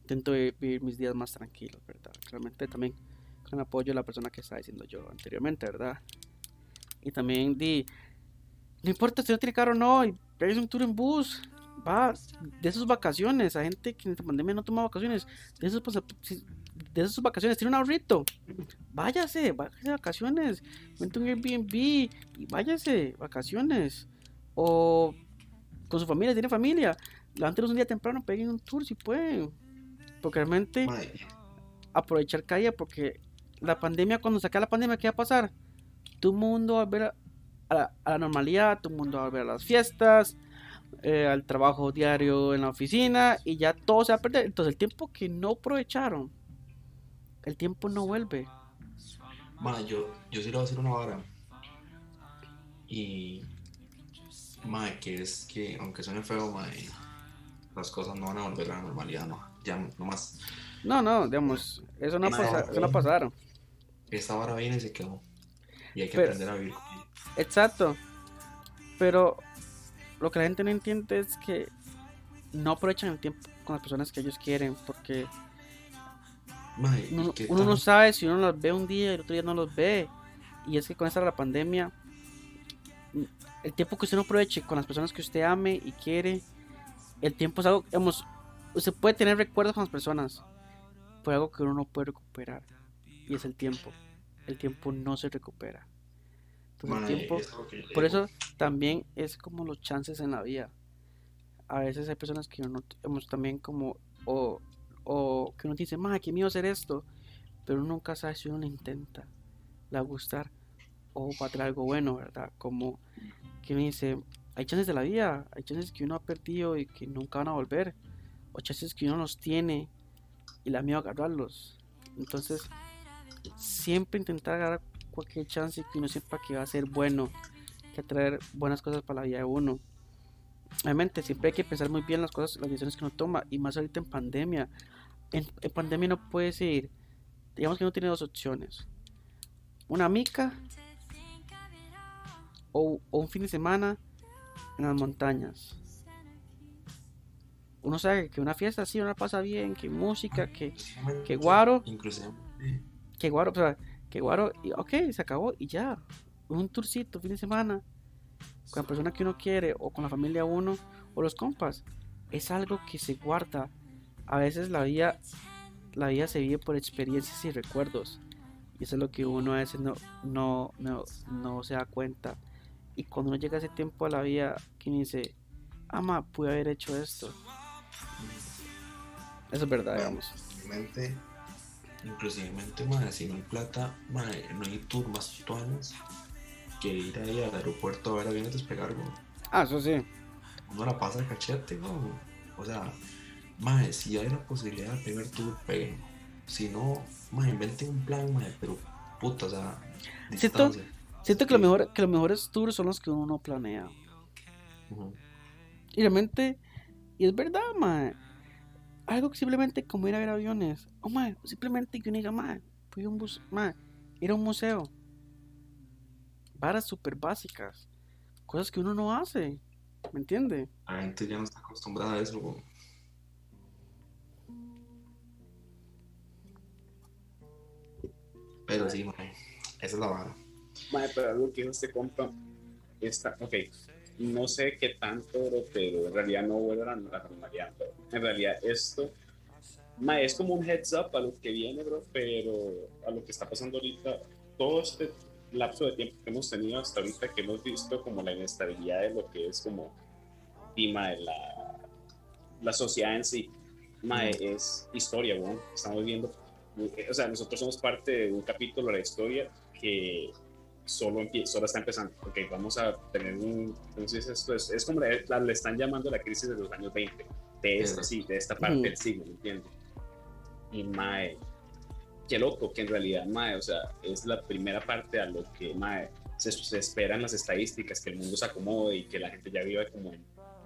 intento vi- vivir mis días más tranquilos, ¿verdad? Realmente también con apoyo de la persona que estaba diciendo yo anteriormente, ¿verdad? Y también di, no importa si no tiene carro o no, y pegues un tour en bus, va de sus vacaciones, a gente que en esta pandemia no toma vacaciones, de sus, de sus vacaciones, tiene un ahorrito, váyase, váyase de vacaciones, vente un Airbnb y váyase, vacaciones, o con su familia, tiene familia, levántenos un día temprano, peguen un tour si pueden, porque realmente Mae, aprovechar cada día, porque la pandemia, cuando se acabe la pandemia, ¿qué va a pasar? El mundo va a volver a, a la, a la normalidad, el mundo va a volver a las fiestas, eh, al trabajo diario en la oficina, y ya todo se va a perder. Entonces, el tiempo que no aprovecharon, el tiempo no vuelve. mae, yo, yo sí le voy a decir una vara. Y. Mae, que es que, aunque suene feo, mae, las cosas no van a volver a la normalidad, no. Ya, no más. No, no, digamos, eso no, pasa- eso no pasaron. Esta vara viene y se quedó. Y hay que Pero- aprender a vivir. Exacto. Pero lo que la gente no entiende es que no aprovechan el tiempo con las personas que ellos quieren porque Mae, ¿y uno, no sabe si uno los ve un día y el otro día no los ve. Y es que con esta la pandemia, el tiempo que usted no aproveche con las personas que usted ame y quiere, el tiempo es algo, digamos, usted puede tener recuerdos con las personas, pero algo que uno no puede recuperar. Y es el tiempo. El tiempo no se recupera. Entonces el tiempo, es que por eso también es como los chances en la vida. A veces hay personas que uno hemos también como o, o que uno dice, "Ma, qué miedo hacer esto", pero uno nunca sabe si uno lo intenta, le va a gustar o va a traer algo bueno, ¿verdad? Como que uno dice, hay chances de la vida, hay chances que uno ha perdido y que nunca van a volver, o chances que uno los tiene y le da miedo agarrarlos. Entonces, siempre intentar agarrar cualquier chance que uno sepa que va a ser bueno, que traer buenas cosas para la vida de uno. Obviamente, siempre hay que pensar muy bien las cosas, las decisiones que uno toma, y más ahorita en pandemia. En, pandemia no puedes ir, digamos que uno tiene dos opciones: una mica o un fin de semana en las montañas. Uno sabe que una fiesta así uno pasa bien, que música, que, Inclusivemente- que guaro. Inclusive, que guaro, o sea, que guaro, y ok, se acabó y ya. Un tourcito, fin de semana, con la persona que uno quiere, o con la familia uno, o los compas. Es algo que se guarda. A veces la vida, la vida se vive por experiencias y recuerdos. Y eso es lo que uno a veces no, no, no, no se da cuenta. Y cuando uno llega a ese tiempo a la vida, que uno dice, ama, pude haber hecho esto. Eso es verdad, digamos. inclusivemente, inclusivemente, mae, si no hay plata, mae, no hay tour más tuanes que ir ahí al aeropuerto a ver aviones despegar, güey. Ah, eso sí. Uno la pasa de cachete, güey. O sea, mae, si hay la posibilidad de primer tour, peguen. Si no, mae, inventen un plan, mae, pero puta, o sea, Siento- distancia. Siento que, lo mejor, que los mejores tours son los que uno no planea. Y realmente, y es verdad, mae. Algo que simplemente como ir a ver aviones. O mae, simplemente que uno diga, mae, fui a un bus, mae, ir a un museo. Varas súper básicas. Cosas que uno no hace. ¿Me entiende? La gente ya no está acostumbrada a eso, güey. Pero sí, mae, esa es la vara. Mae, pero algo que dijo este compa está, ok, no sé qué tanto, bro, pero en realidad no vuelve a la normalidad, bro. En realidad esto, mae, es como un heads up a lo que viene, bro, pero a lo que está pasando ahorita, todo este lapso de tiempo que hemos tenido hasta ahorita, que hemos visto como la inestabilidad de lo que es como, y, mae, la, la sociedad en sí, mae, es historia, weón. Estamos viendo, o sea, nosotros somos parte de un capítulo de la historia que solo, solo está empezando, porque vamos a tener un, entonces esto es, es como le, la- le están llamando la crisis de los años 20, de esta, sí, de esta parte Ujú. del siglo, ¿me entiendes? Y Mae, qué loco que en realidad Mae, o sea, es la primera parte a lo que Mae se, se esperan las estadísticas, que el mundo se acomode y que la gente ya viva como en,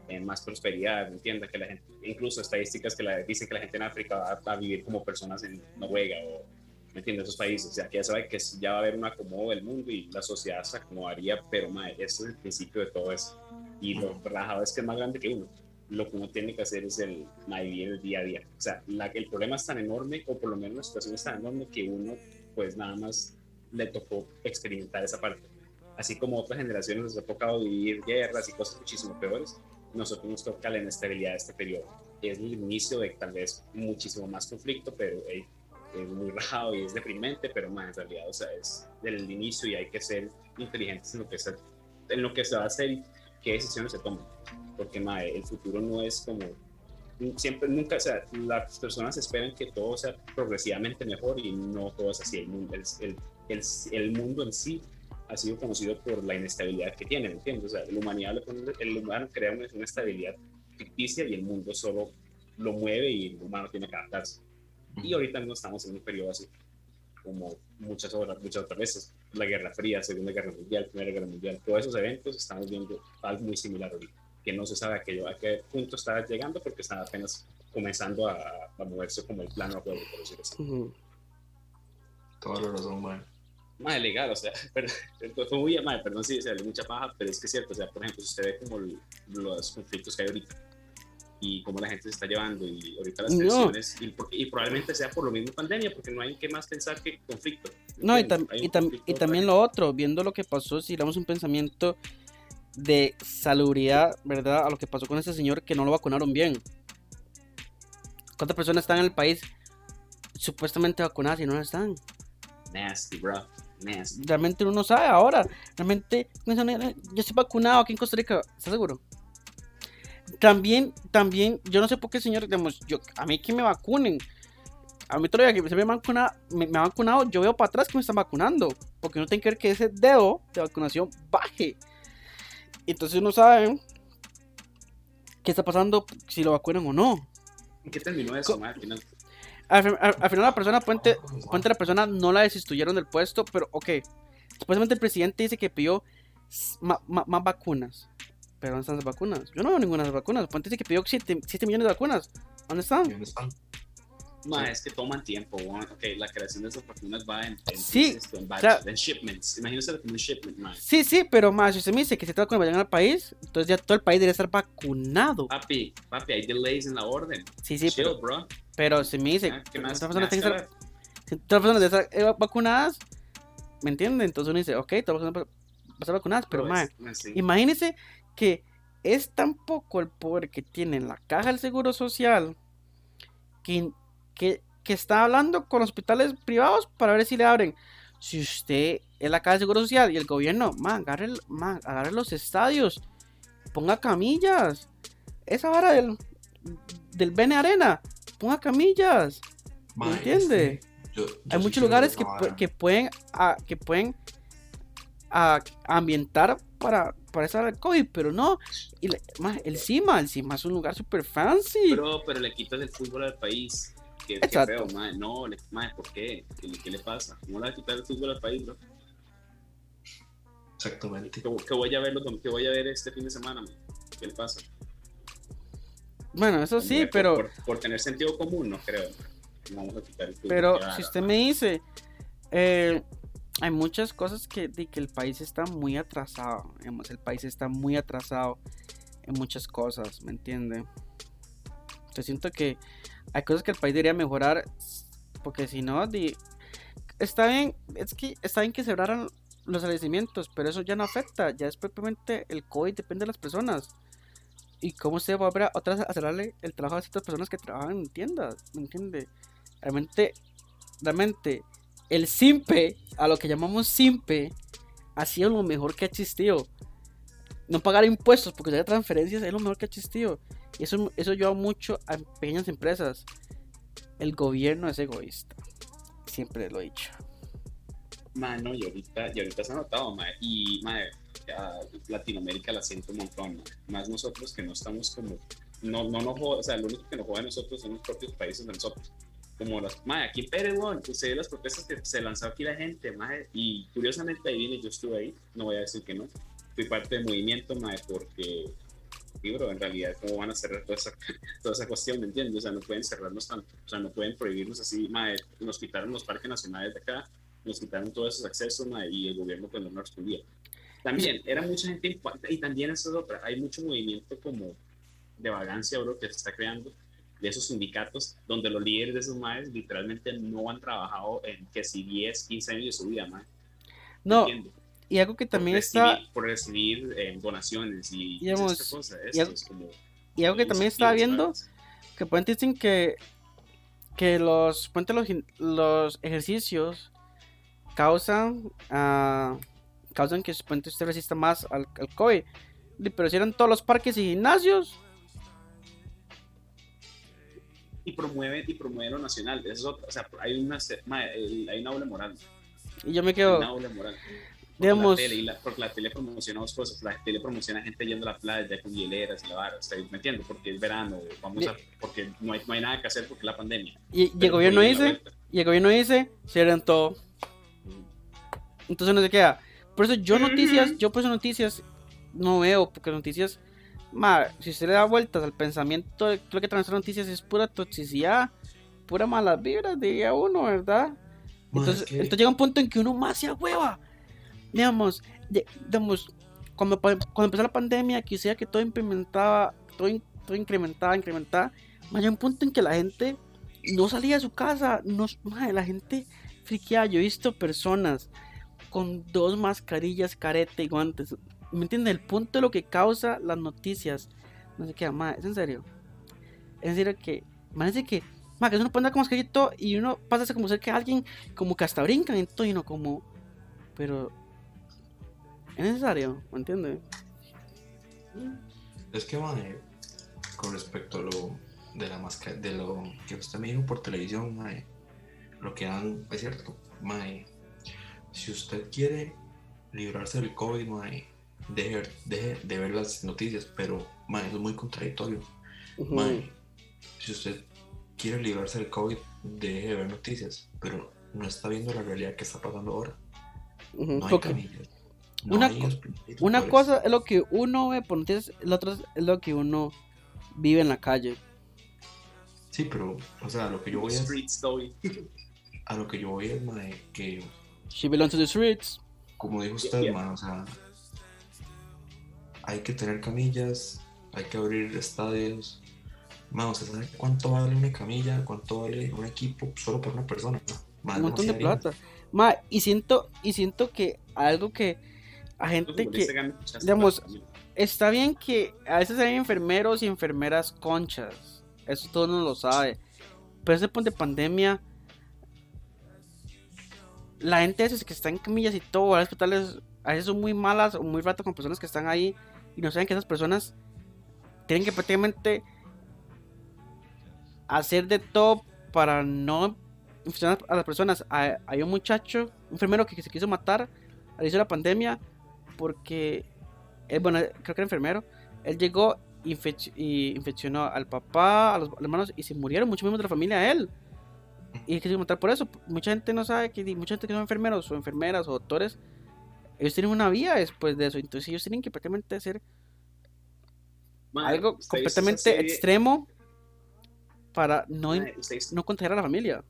en más prosperidad, ¿me entiendes? Que la gente, incluso estadísticas que la, dicen que la gente en África va a vivir como personas en Noruega o ¿me entiendes? Esos países, o sea, que ya sabe que ya va a haber un acomodo del mundo y la sociedad se acomodaría, pero mae, ese es el principio de todo eso. Y lo relajado es que es más grande que uno. Lo que uno tiene que hacer es el el día a día. O sea, la, el problema es tan enorme, o por lo menos la situación es tan enorme que uno, pues nada más le tocó experimentar esa parte. Así como otras generaciones les ha tocado vivir guerras y cosas muchísimo peores, nosotros nos toca la inestabilidad de este periodo. Es el inicio de tal vez muchísimo más conflicto, pero hey, es muy rajado y es deprimente, pero más en realidad, o sea, es del inicio y hay que ser inteligentes en lo que se, en lo que se va a hacer y qué decisiones se toman. Porque mae, el futuro no es como siempre, nunca, o sea, las personas esperan que todo sea progresivamente mejor y no todo es así. El mundo, el, el, el, el mundo en sí ha sido conocido por la inestabilidad que tiene, ¿me entiendes? O sea, la humanidad, el humano crea una, una estabilidad ficticia y el mundo solo lo mueve y el humano tiene que adaptarse. Y ahorita no estamos en un periodo así, como muchas otras, muchas otras veces. La Guerra Fría, Segunda Guerra Mundial, Primera Guerra Mundial, todos esos eventos estamos viendo algo muy similar ahorita, que no se sabe a qué, a qué punto está llegando porque está apenas comenzando a, a moverse como el plano a juego, por decirlo así. Ujú. Toda la razón, mae. Más legal, o sea, pero, fue muy, madre, perdón si se mucha paja, pero es que es cierto, o sea, por ejemplo, si usted ve como los conflictos que hay ahorita y cómo la gente se está llevando y ahorita las tensiones, y, probablemente sea por lo mismo pandemia, porque no hay que más pensar que conflicto. No, y, y, también lo otro, viendo lo que pasó, si damos un pensamiento de salubridad, ¿verdad? A lo que pasó con ese señor que no lo vacunaron bien. ¿Cuántas personas están en el país supuestamente vacunadas y no lo están? Nasty, bro. Nasty. Realmente uno no sabe ahora. Realmente, yo estoy vacunado aquí en Costa Rica. ¿Estás seguro? También, también, yo no sé por qué, señor, digamos, yo, a mí que me vacunen. A mí todavía que se me, vacuna, me, me vacunado, yo veo para atrás que me están vacunando. Porque no tiene que ver que ese dedo de vacunación baje. Entonces uno sabe qué está pasando si lo vacunan o no. ¿En qué terminó eso, al, final la persona, puente, puente la persona no la destituyeron del puesto, pero ok. Supuestamente el presidente dice que pidió más vacunas. Pero ¿dónde están las vacunas? Yo no veo ninguna de las vacunas. Dice que pidió 7, millones de vacunas. ¿Dónde están? ¿Dónde están? Ma, es que toman tiempo, Ok, la creación de esas vacunas va en, en, sí, en, batches, en shipments. Imagínese como un shipment, ma. Sí, sí, pero más, si usted me dice que se trata cuando vayan al país, entonces ya todo el país debería estar vacunado. Papi, papi, hay delays en la orden. Sí, sí, Chill, pero, bro. pero si me dice que otras personas tienen que estar, si todas las personas deben estar vacunadas, ¿me entiende? Entonces uno dice, ok, todas las personas van a estar vacunadas, pero, más, imagínese que es tan poco el poder que tiene en la caja del seguro social que que, está hablando con hospitales privados para ver si le abren. Si usted es la Caja de Seguro Social y el gobierno, man, agarre, agarre los estadios, ponga camillas. Esa hora del, del Bene Arena, ponga camillas. ¿Me entiende? Hay muchos lugares que, que, pueden, que pueden ambientar para, para esa COVID, pero no. Y el CIMA, el CIMA es un lugar super fancy. Pero, pero le quitas el fútbol al país. Qué, qué feo, mae. No, mae, ¿por qué? qué? ¿Qué, le pasa? ¿Cómo le va a quitar el fútbol al país, bro? Exactamente. ¿Qué, voy a ver, ¿Qué voy a ver este fin de semana, man? ¿Qué le pasa? Bueno, eso sí, pero... Por, tener sentido común, no creo. Vamos a quitar el fútbol. Pero si usted me dice... Eh, hay muchas cosas que, que el país está muy atrasado. Digamos, el país está muy atrasado en muchas cosas, ¿me entiende? Yo siento que hay cosas que el país debería mejorar, porque si no, está bien, es que está bien que cerraran los establecimientos, pero eso ya no afecta, ya es propiamente el COVID, depende de las personas. Y cómo se va a otra a cerrarle el trabajo a ciertas personas que trabajan en tiendas, ¿me entiende? Realmente, realmente, el SIMPE, a lo que llamamos SIMPE, ha sido lo mejor que ha existido. No pagar impuestos porque hay transferencias es lo mejor que ha existido. Y eso, eso ayuda mucho a pequeñas empresas. El gobierno es egoísta. Siempre lo he dicho. Mano, y ahorita, y ahorita se ha notado, ma, y ma, Latinoamérica la siente un montón, más nosotros que no estamos como, no, no nos o sea, lo único que nos joda a nosotros son los propios países de nosotros. Como las, ma, aquí en Pérez, bueno, usted las protestas que se lanzó aquí la gente, ma, y curiosamente ahí viene, yo estuve ahí, no voy a decir que no, fui parte del movimiento, ma, porque libro, en realidad, ¿cómo van a cerrar toda esa, toda esa cuestión? ¿Me entiendes? O sea, no pueden cerrarnos tanto, o sea, no pueden prohibirnos así, madre, nos quitaron los parques nacionales de acá, nos quitaron todos esos accesos, madre, y el gobierno pues no nos respondía. También, era mucha gente, y también eso es otra, hay mucho movimiento como de vagancia, bro, que se está creando, de esos sindicatos, donde los líderes de esos madres literalmente no han trabajado en que si 10, 15 años de su vida, madre. No, y algo que también está... Por recibir eh, donaciones y, y, algo, que también está viendo, que pueden dicen que, que los, los, los ejercicios causan, uh, causan que puente usted resista más al, al COVID. Pero si eran todos los parques y gimnasios, y promueven y promueven lo nacional. Eso es otra, o sea, hay una, hay una moral. Y yo me quedo. Una moral. Digamos, la tele, porque la tele promociona dos cosas. La tele promociona gente yendo a la playa con hieleras y la barra. ¿Me entiendo? Porque es verano, vamos a, porque no hay, no hay nada que hacer porque la pandemia. Y, y el gobierno dice, y el gobierno dice, cierren todo. Entonces no se queda. Por eso yo noticias, yo por eso noticias no veo, porque noticias, ma, si usted le da vueltas al pensamiento, lo que transmite noticias es pura toxicidad, pura malas vibras, diría uno, ¿verdad? Ma, Entonces, entonces llega un punto en que uno más se hueva. Digamos, de- digamos cuando, cuando empezó la pandemia, que sea que todo implementaba, todo, in- todo incrementaba, incrementaba, ma, llega un punto en que la gente no salía de su casa. No, ma, la gente friqueaba. Yo he visto personas con dos mascarillas, careta y guantes. ¿Me entiendes? El punto de lo que causa las noticias. No sé qué, ma, es en serio. Es en serio que, parece que, ma, que uno puede andar con mascarito y uno pasa a como ser que alguien como que hasta brincan y no como, pero es necesario, ¿me entiendes? Es que, mae, con respecto a lo de la máscara, de lo que usted me dijo por televisión, mae, lo que han, es cierto, mae, si usted quiere librarse del COVID, mae, deje, deje de ver las noticias, pero, eso es muy contradictorio. Mae, si usted quiere librarse del COVID, deje de ver noticias, pero no está viendo la realidad que está pasando ahora. Ujú, No hay porque camillas. no una hay cosa es lo que uno ve por noticias, la otra es lo que uno vive en la calle. Sí, pero, o sea, a lo que yo voy es, a lo que yo voy es, mae, que She belongs to the streets. como dijo Yeah, usted, yeah. man, o sea, hay que tener camillas, hay que abrir estadios. Man, ¿usted sabe cuánto vale una camilla? ¿Cuánto vale un equipo solo para una persona? Man, Un montón de plata. Ma, y siento, y siento que algo que a gente que digamos, está bien que a veces hay enfermeros y enfermeras conchas. Eso todo uno lo sabe. Pero ese punto de pandemia, la gente a veces que está en camillas y todo, a hospitales, a veces son muy malas o muy rato con personas que están ahí y no saben que esas personas tienen que prácticamente hacer de todo para no infeccionar a las personas. Hay, un muchacho, un enfermero que se quiso matar al inicio de la pandemia porque él, bueno, creo que era enfermero. Él llegó infec- y infeccionó al papá, a los hermanos y se murieron muchos miembros de la familia de él. Y quiso matar por eso. Mucha gente no sabe que mucha gente que son enfermeros o enfermeras o doctores, ellos tienen una vida después de eso. Entonces ellos tienen que prácticamente hacer algo ¿usted ha visto esa completamente extremo para no, in- Mae, ¿usted ha visto- no contagiar a la familia.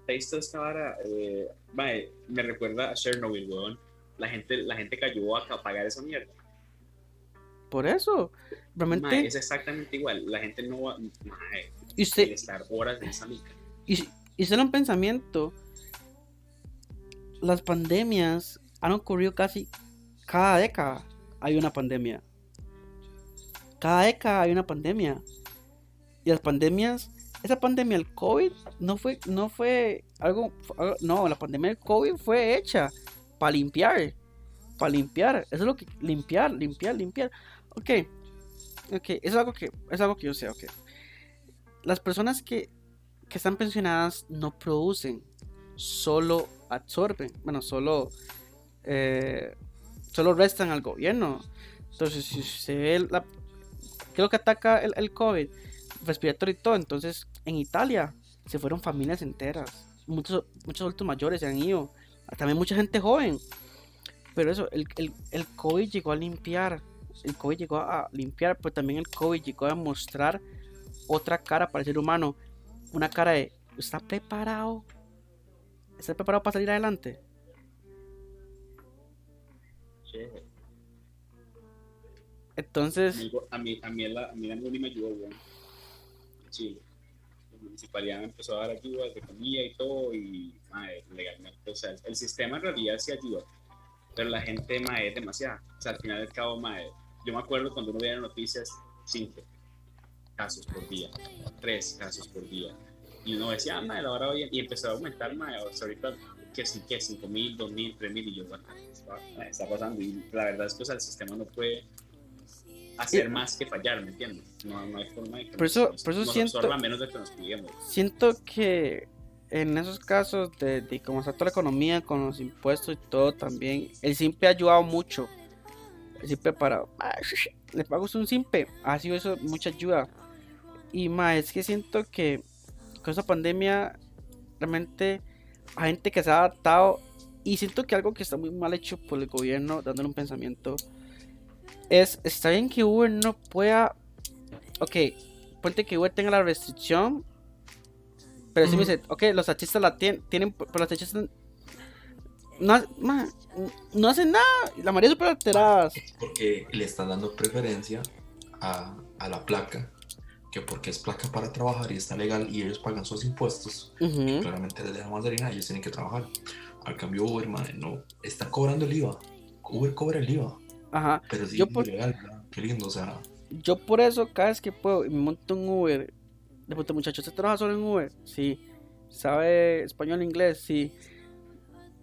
¿usted visto esta vara? Eh, me recuerda a Chernobyl, weón. La gente, la gente cayó a ca- pagar esa mierda. Por eso, realmente, es exactamente igual. La gente no va y usted, quiere estar horas en esa mica. Y, y solo un pensamiento, las pandemias han ocurrido casi cada década. Hay una pandemia. Cada década hay una pandemia. Y las pandemias, esa pandemia, el COVID, no fue, no fue algo, no, la pandemia del COVID fue hecha para limpiar. Para limpiar. Eso es lo que, limpiar, limpiar, limpiar. Ok. Ok, es algo que, es algo que yo sé, ok. Las personas que que están pensionadas no producen, solo absorben, bueno, solo, eh, solo restan al gobierno. Entonces, si se ve la, ¿qué es lo que ataca el, COVID? Respiratorio y todo. Entonces, en Italia se fueron familias enteras. Muchos, muchos adultos mayores se han ido. También mucha gente joven. Pero eso, el, el, el COVID llegó a limpiar. El COVID llegó a limpiar, pero también el COVID llegó a mostrar otra cara para el ser humano una cara de ¿está preparado? ¿Está preparado para salir adelante? Che, Entonces, amigo, a mí, a mí, la, a mí la me ayudó, weón. En Chile. La municipalidad me empezó a dar ayudas de comida y todo, y mae, legalmente, o sea, el sistema en realidad sí ayuda, pero la gente mae, es demasiada. O sea, al final del cabo, mae, yo me acuerdo cuando uno veía noticias, cinco casos por día, tres casos por día, y uno decía, ah, mae, la hora va bien, y empezó a aumentar, mae, o sea, ahorita que sí, que cinco mil, dos mil, tres mil, y yo, bueno, está, mae, está pasando, y la verdad es que o sea, el sistema no puede hacer Y- más que fallar, ¿me entiendes? No, no hay forma de que Por eso- nos, por eso nos siento- menos de que nos siento que en esos casos de, de cómo está toda la economía con los impuestos y todo también, el simple ha ayudado mucho. El simple para, "Ah, le pago un simple, ha sido eso mucha ayuda. Y más, es que siento que con esa pandemia realmente hay gente que se ha adaptado y siento que algo que está muy mal hecho por el gobierno, dándole un pensamiento, es, está bien que Uber no pueda, ok, ponte que Uber tenga la restricción, Pero sí me dice, ok, los taxistas la tienen, tienen pero los taxistas no, no hacen nada, la mayoría súper alteradas. Porque le están dando preferencia a, a la placa, que porque es placa para trabajar y está legal y ellos pagan sus impuestos, Ujú. claramente les deja más harina, ellos tienen que trabajar. Al cambio Uber, madre, no, está cobrando el IVA. Uber cobra el IVA, Ajá. pero sí Yo es por- ilegal, ¿verdad? Qué lindo, o sea, Yo por eso, cada vez que puedo, y me monto en Uber. De puta, muchacho, ¿usted trabaja solo en Uber? Sí. ¿Sabe español e inglés? Sí.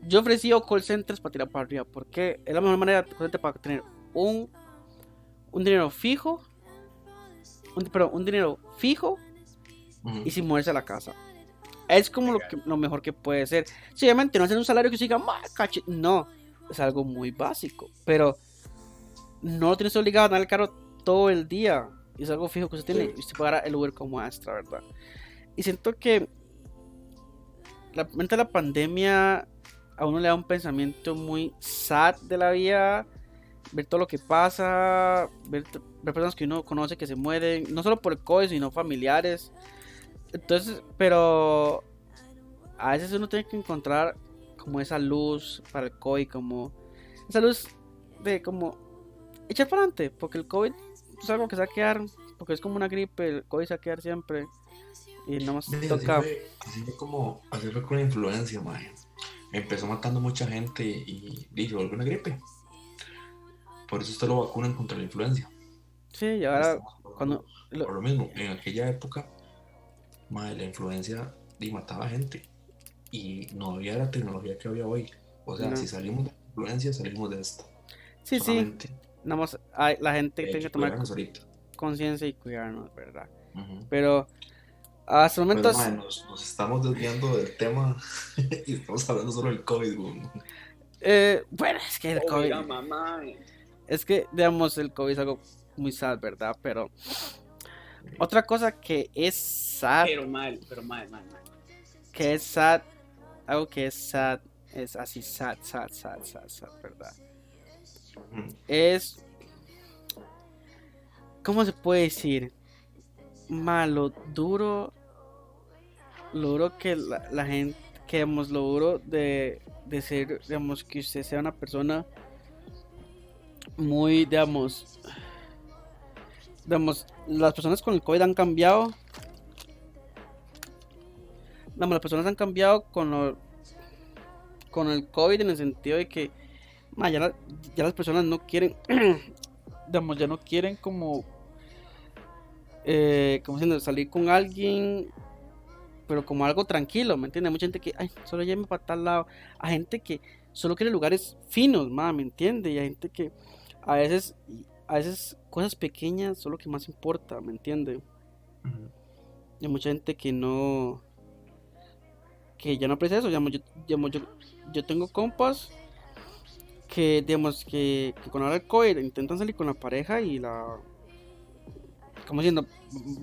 Yo ofrecí call centers para tirar para arriba. Porque es la mejor manera para tener un, un dinero fijo. Un, perdón, un dinero fijo ujú. y sin moverse a la casa. Es como lo, que, lo mejor que puede ser. Sí, obviamente no hacer un salario que se diga, "Ma, cache-". No, es algo muy básico. Pero no lo tienes obligado a andar el carro todo el día. Es algo fijo que usted tiene. Y usted pagará el Uber como extra, ¿verdad? Y siento que la, mente de la pandemia a uno le da un pensamiento muy sad de la vida. Ver todo lo que pasa, ver, personas que uno conoce que se mueren, no solo por el COVID, sino familiares. Entonces, pero a veces uno tiene que encontrar como esa luz para el COVID, como esa luz de como echar para adelante, porque el COVID es algo que se va a quedar, porque es como una gripe, el COVID se va a quedar siempre. Y no así toca. fue, así fue como, así fue con la influencia. Empezó matando mucha gente y dije, vuelve una gripe. Por eso usted lo vacunan contra la influencia. Sí, y ahora cuando lo- Por lo mismo, en aquella época, mae, la influencia di, mataba gente. Y no había la tecnología que había hoy. O sea, No. si salimos de la influencia, salimos de esta. sí, sí, nada más hay, la gente tiene que tomar conciencia y cuidarnos, ¿verdad? Pero hasta el momento Pero, mae, nos, nos estamos desviando del tema y estamos hablando solo del COVID, weón. eh, bueno, es que el COVID Oiga, mamá. Es que, digamos, el COVID es algo muy sad, ¿verdad? Pero otra cosa que es sad, Pero mal, pero mal, mal, mal. que es sad, algo que es sad, es así sad, sad, sad, sad, sad, ¿verdad? Es, ¿cómo se puede decir? Malo, duro, lo duro que la, la gente, que digamos, lo duro de, de ser, digamos, que usted sea una persona muy, digamos, digamos, las personas con el COVID han cambiado. Digamos, las personas han cambiado con lo, con el COVID en el sentido de que ya, la- ya las personas no quieren, digamos, ya no quieren como, eh, como diciendo, salir con alguien, pero como algo tranquilo, ¿me entiendes? Mucha gente que, ay, solo llévame para tal lado. Hay gente que solo quiere lugares finos, ma, ¿me entiendes? Y hay gente que a veces, a veces cosas pequeñas son lo que más importa, ¿me entiendes? Ujú. Y hay mucha gente que no. que ya no aprecia eso. Digamos, yo, digamos, yo, yo tengo compas que, digamos, que, que con ahora el COVID intentan salir con la pareja y la. como diciendo,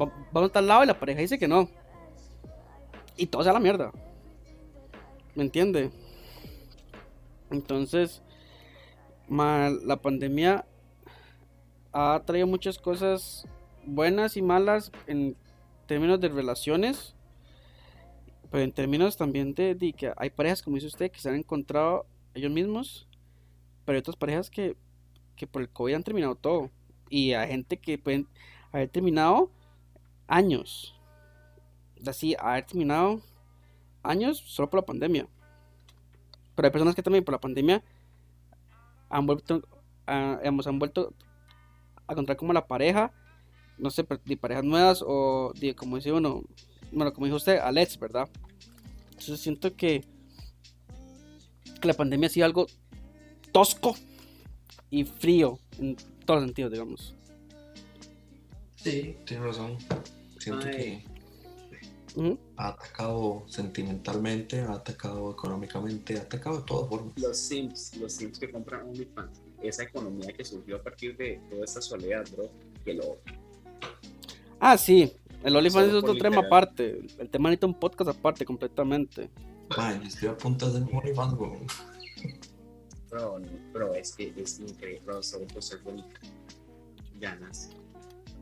va- vamos a tal lado y la pareja dice que no. Y todo se va a la mierda. ¿Me entiende? Entonces, ma, la pandemia ha traído muchas cosas buenas y malas en términos de relaciones, pero en términos también de, de que hay parejas, como dice usted, que se han encontrado ellos mismos, pero hay otras parejas que, que por el COVID han terminado todo. Y hay gente que pueden haber terminado años. Así, haber terminado años solo por la pandemia. Pero hay personas que también por la pandemia han vuelto, digamos, han vuelto a encontrar como la pareja, no sé, de parejas nuevas o de, como dice uno, bueno, como dijo usted, Alex, ¿verdad? Entonces siento que, que la pandemia ha sido algo tosco y frío en todos los sentidos, digamos. Sí, tiene razón. Siento Ay. que Ujú. ha atacado sentimentalmente, ha atacado económicamente, ha atacado de todas formas. Los Sims, los Sims que compran OnlyFans, esa economía que surgió a partir de toda esta soledad, bro, que lo Ah, sí, el OnlyFans es otro tema aparte, el tema necesita un podcast aparte completamente. Man, yo estoy a punto de hacer un OnlyFans, weón. Bro, no, bro, es que es increíble, bro, solo por ser bonita. Ganas.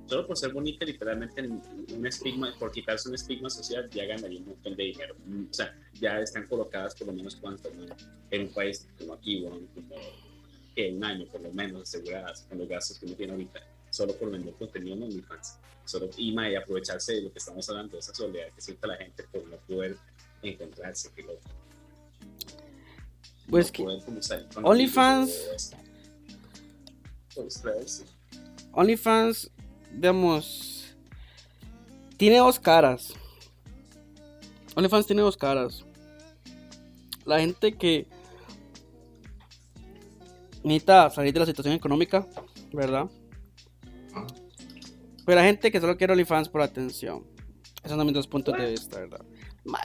solo por ser bonita, literalmente un estigma, por quitarse un estigma social, ya ganaría un montón de dinero. O sea, ya están colocadas por lo menos cuántas, ¿no? En un país como aquí, bueno, como que un año por lo menos aseguradas con los gastos que uno tiene ahorita, solo por vender contenido en OnlyFans. Solo, y, y aprovecharse de lo que estamos hablando, de esa soledad que siente la gente por no poder encontrarse. Que lo, pues que OnlyFans OnlyFans, digamos, tiene dos caras. OnlyFans tiene dos caras. La gente que necesita salir de la situación económica, ¿verdad? Pero la gente que solo quiere OnlyFans por atención. Esos son mis dos puntos de vista, ¿verdad?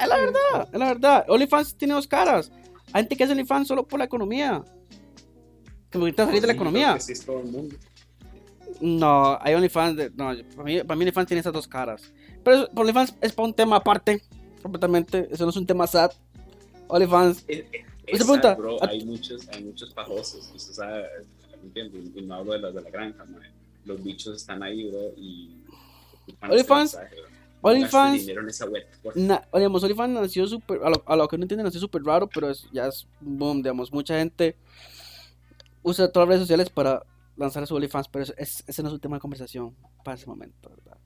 Es la verdad, es la verdad. OnlyFans tiene dos caras. Hay gente que hace OnlyFans solo por la economía. Que necesita salir de la economía. No, hay OnlyFans. De, no, para mí, para mí OnlyFans tiene esas dos caras. Pero OnlyFans es para un tema aparte. Completamente. Eso no es un tema sad. OnlyFans. Es, es sad, bro. Hay muchos, hay muchos pajosos. Usted sabe, Y no hablo de las de la granja, man. Los bichos están ahí, bro. Y. OnlyFans. OnlyFans. digamos, OnlyFans nació súper. A, lo, a lo que no entienden, nació súper raro, pero es, ya es boom, digamos. Mucha gente usa todas las redes sociales para lanzar a su OnlyFans, pero es, ese no es un tema de conversación para ese momento, ¿verdad?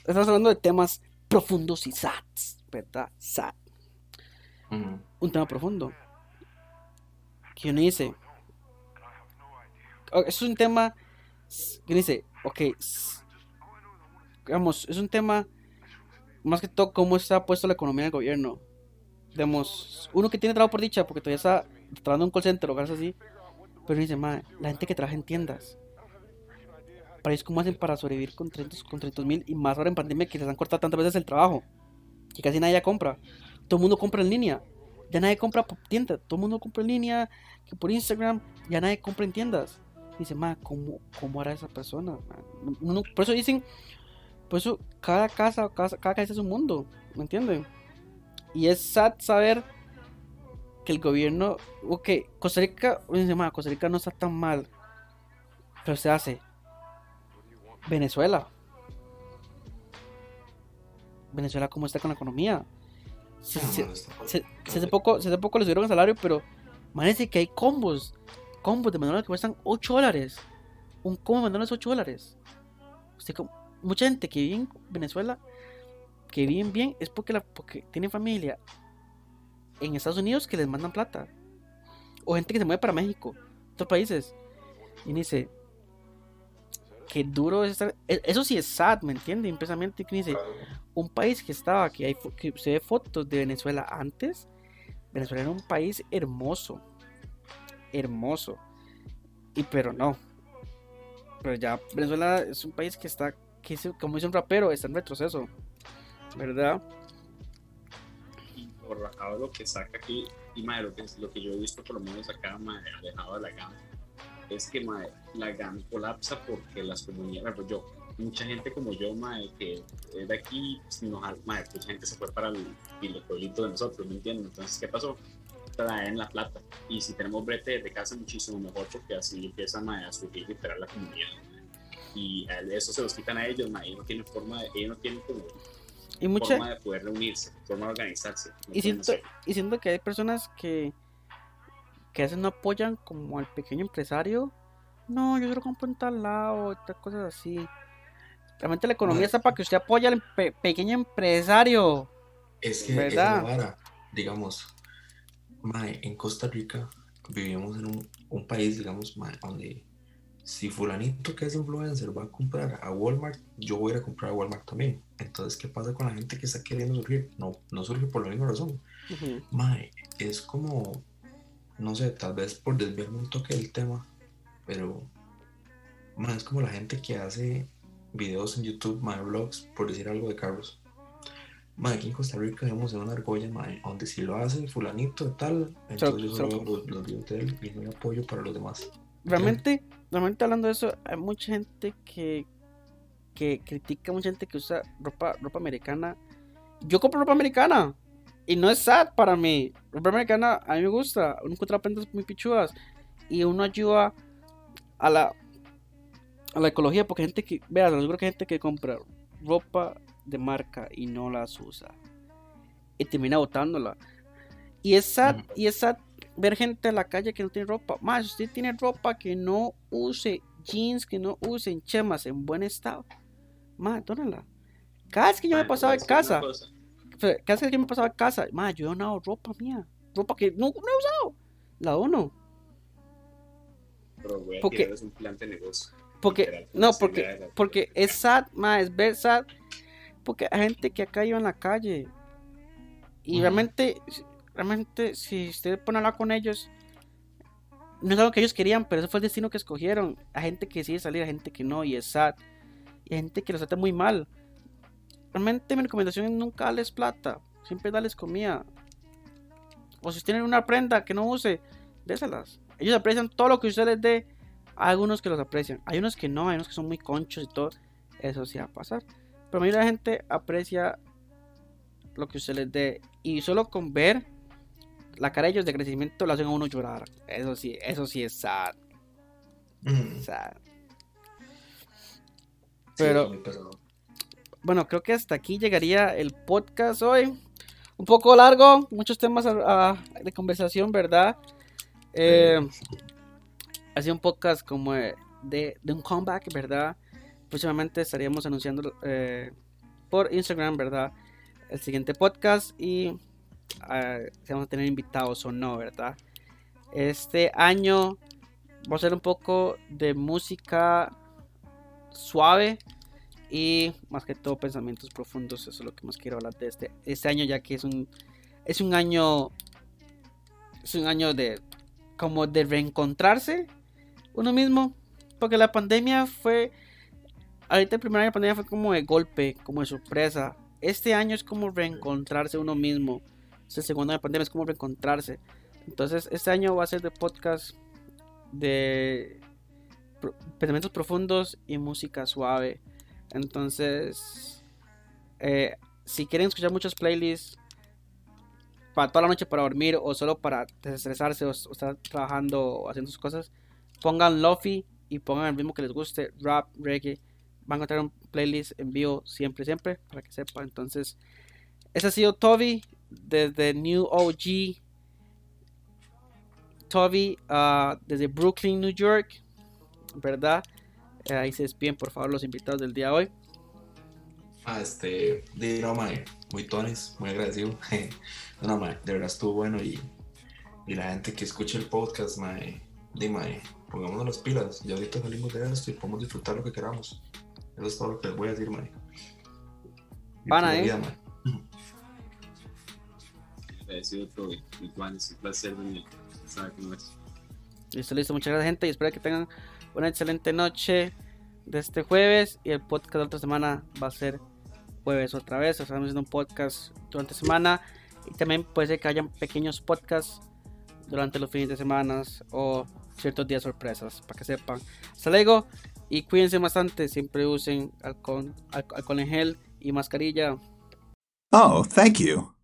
Estamos hablando de temas profundos y sad, ¿verdad? Sad. Un tema profundo. Que uno dice. Es un tema que dice, ok, digamos, es un tema más que todo cómo está puesto la economía del gobierno. Digamos, uno que tiene trabajo por dicha, porque todavía está trabajando en un call center o cosas así, pero dice, la gente que trabaja en tiendas, para ellos cómo hacen para sobrevivir con 30 con mil y más ahora en pandemia que les han cortado tantas veces el trabajo, que casi nadie ya compra. Todo el mundo compra en línea. Ya nadie compra por tienda, todo el mundo compra en línea, que por Instagram, ya nadie compra en tiendas. Dice, ma, ¿cómo, ¿cómo hará esa persona? por eso dicen, por eso cada casa, cada, cada casa es un mundo, ¿me entienden? Y es sad saber que el gobierno, ok, Costa Rica, Costa Rica no está tan mal, pero se hace. Venezuela. Venezuela, ¿cómo está con la economía? Se, hace poco, hace poco les dieron el salario, pero parece que hay combos, combos de menores que cuestan 8 dólares. Un combo de menores 8 dólares. Usted, mucha gente que vive en Venezuela, que viven bien, es porque, la, porque tienen familia en Estados Unidos que les mandan plata. O gente que se mueve para México, otros países. Y dice, qué duro es estar. E, eso sí es sad, ¿me entiende? Impresamente que dice, un país que estaba, que, hay, que se ve fotos de Venezuela antes. Venezuela era un país hermoso. Hermoso. Y pero no. Pero ya Venezuela es un país que está, que como dice un rapero, está en retroceso. ¿Verdad? por lo que saca aquí, y madre, lo que, lo que yo he visto por lo menos acá, madre, alejado de la GAM, es que madre, la GAM colapsa porque las comunidades, yo, mucha gente como yo, madre, que es de aquí, pues, madre, mucha gente se fue para el, el pueblito de nosotros, ¿me entiendes? Entonces, ¿qué pasó? Traen la plata. Y si tenemos brete de casa, muchísimo mejor porque así empieza madre, a surgir literal la comunidad. Y eso se los quitan a ellos, madre, ellos no tienen forma, de, ellos no tienen como y mucha... forma de poder reunirse, forma de organizarse. y, siento, y siento que hay personas que, que a veces no apoyan como al pequeño empresario. No, yo quiero comprar en tal lado, otras cosas así. Realmente la economía está para que usted apoye al pequeño empresario. Es que, ¿verdad? digamos, en Costa Rica vivimos en un, un país, digamos, donde si fulanito que es influencer va a comprar a Walmart, yo voy a ir a comprar a Walmart también. Entonces, ¿qué pasa con la gente que está queriendo surgir? No, no surge por la misma razón. Mae, es como, no sé, tal vez por desviarme un toque del tema, pero mae, es como la gente que hace videos en YouTube, mae, vlogs, por decir algo de carros. Mae, aquí en Costa Rica vemos en una argolla, mae, donde si lo hace fulanito tal, entonces yo solo los, los videos de él y no hay apoyo para los demás. Realmente, realmente hablando de eso, hay mucha gente que, que critica, mucha gente que usa ropa, ropa americana. Yo compro ropa americana y no es sad para mí. Ropa americana a mí me gusta, uno encuentra prendas muy pichudas y uno ayuda a la a la ecología porque gente que, vean, seguro que gente que compra ropa de marca y no las usa y termina botándola. Y es sad, y es sad ver gente en la calle que no tiene ropa. Más, si usted tiene ropa que no use jeans, que no usen chemas en buen estado, más, dónala. Cada vez que yo me pasaba en casa, cada vez que yo me pasaba en casa, más, yo he donado ropa mía, ropa que no, no he usado, la dono. Pero a Porque- es un plan de negocio. Porque, no, porque, porque es sad, más, es ver sad. Porque hay gente que ha caído en la calle. Y realmente, realmente, si usted pone a hablar con ellos, no es algo que ellos querían, pero ese fue el destino que escogieron. Hay gente que sigue salir, hay gente que no, y es sad. Y hay gente que los trata muy mal. Realmente mi recomendación es nunca darles plata, siempre darles comida. O si tienen una prenda que no use, déselas. Ellos aprecian todo lo que usted les dé. Hay algunos que los aprecian, hay unos que no, hay unos que son muy conchos y todo. Eso sí va a pasar. Pero la mayoría de la gente aprecia lo que usted les dé. Y solo con ver la cara de ellos de crecimiento lo hacen a uno llorar. Eso sí, eso sí es sad. Mm, sad. sí, Pero- pesado. Bueno, creo que hasta aquí llegaría el podcast hoy. Un poco largo, muchos temas a- a- de conversación, ¿verdad? Eh, sido un podcast como de, de- un comeback, ¿verdad? Próximamente estaríamos anunciando eh, por Instagram, ¿verdad? El siguiente podcast y eh, si vamos a tener invitados o no, ¿verdad? Este año va a ser un poco de música suave y más que todo pensamientos profundos. Eso es lo que más quiero hablar de este, este año, ya que es un, es un año, es un año de como de reencontrarse uno mismo, porque la pandemia fue, ahorita el primer año de pandemia fue como de golpe, como de sorpresa. Este año es como reencontrarse uno mismo. Este segundo año de pandemia es como reencontrarse. Entonces, este año va a ser de podcast de pensamientos profundos y música suave. Entonces, eh, si quieren escuchar muchos playlists para toda la noche para dormir o solo para desestresarse o, o estar trabajando o haciendo sus cosas, pongan Lofi y pongan el ritmo que les guste, rap, reggae. Van a encontrar un playlist en vivo siempre, siempre, para que sepan. Entonces, ese ha sido Toby desde New OG. Toby ah, desde Brooklyn, New York, ¿verdad? Eh, ahí se despiden, por favor, los invitados del día de hoy. Ah, este, de no, mae, muy tones, muy agradecido. no, mae, de verdad estuvo bueno y, y la gente que escucha el podcast, mae, di, mae, pongámonos las pilas. Ya ahorita salimos de esto y podemos disfrutar lo que queramos. Eso es todo lo que les voy a decir, mae. Pana, Disfruten ¿eh? la. Agradecido todo, igual es un placer venir. Sabe cómo es. Listo, listo. Muchas gracias, gente. Y espero que tengan una excelente noche de este jueves. Y el podcast de la otra semana va a ser jueves otra vez. Estamos haciendo un podcast durante semana. Y también puede ser que hayan pequeños podcasts durante los fines de semana o ciertos días sorpresas, para que sepan. Hasta. Y cuídense bastante. Siempre usen alcohol, alcohol en gel y mascarilla. Oh, thank you.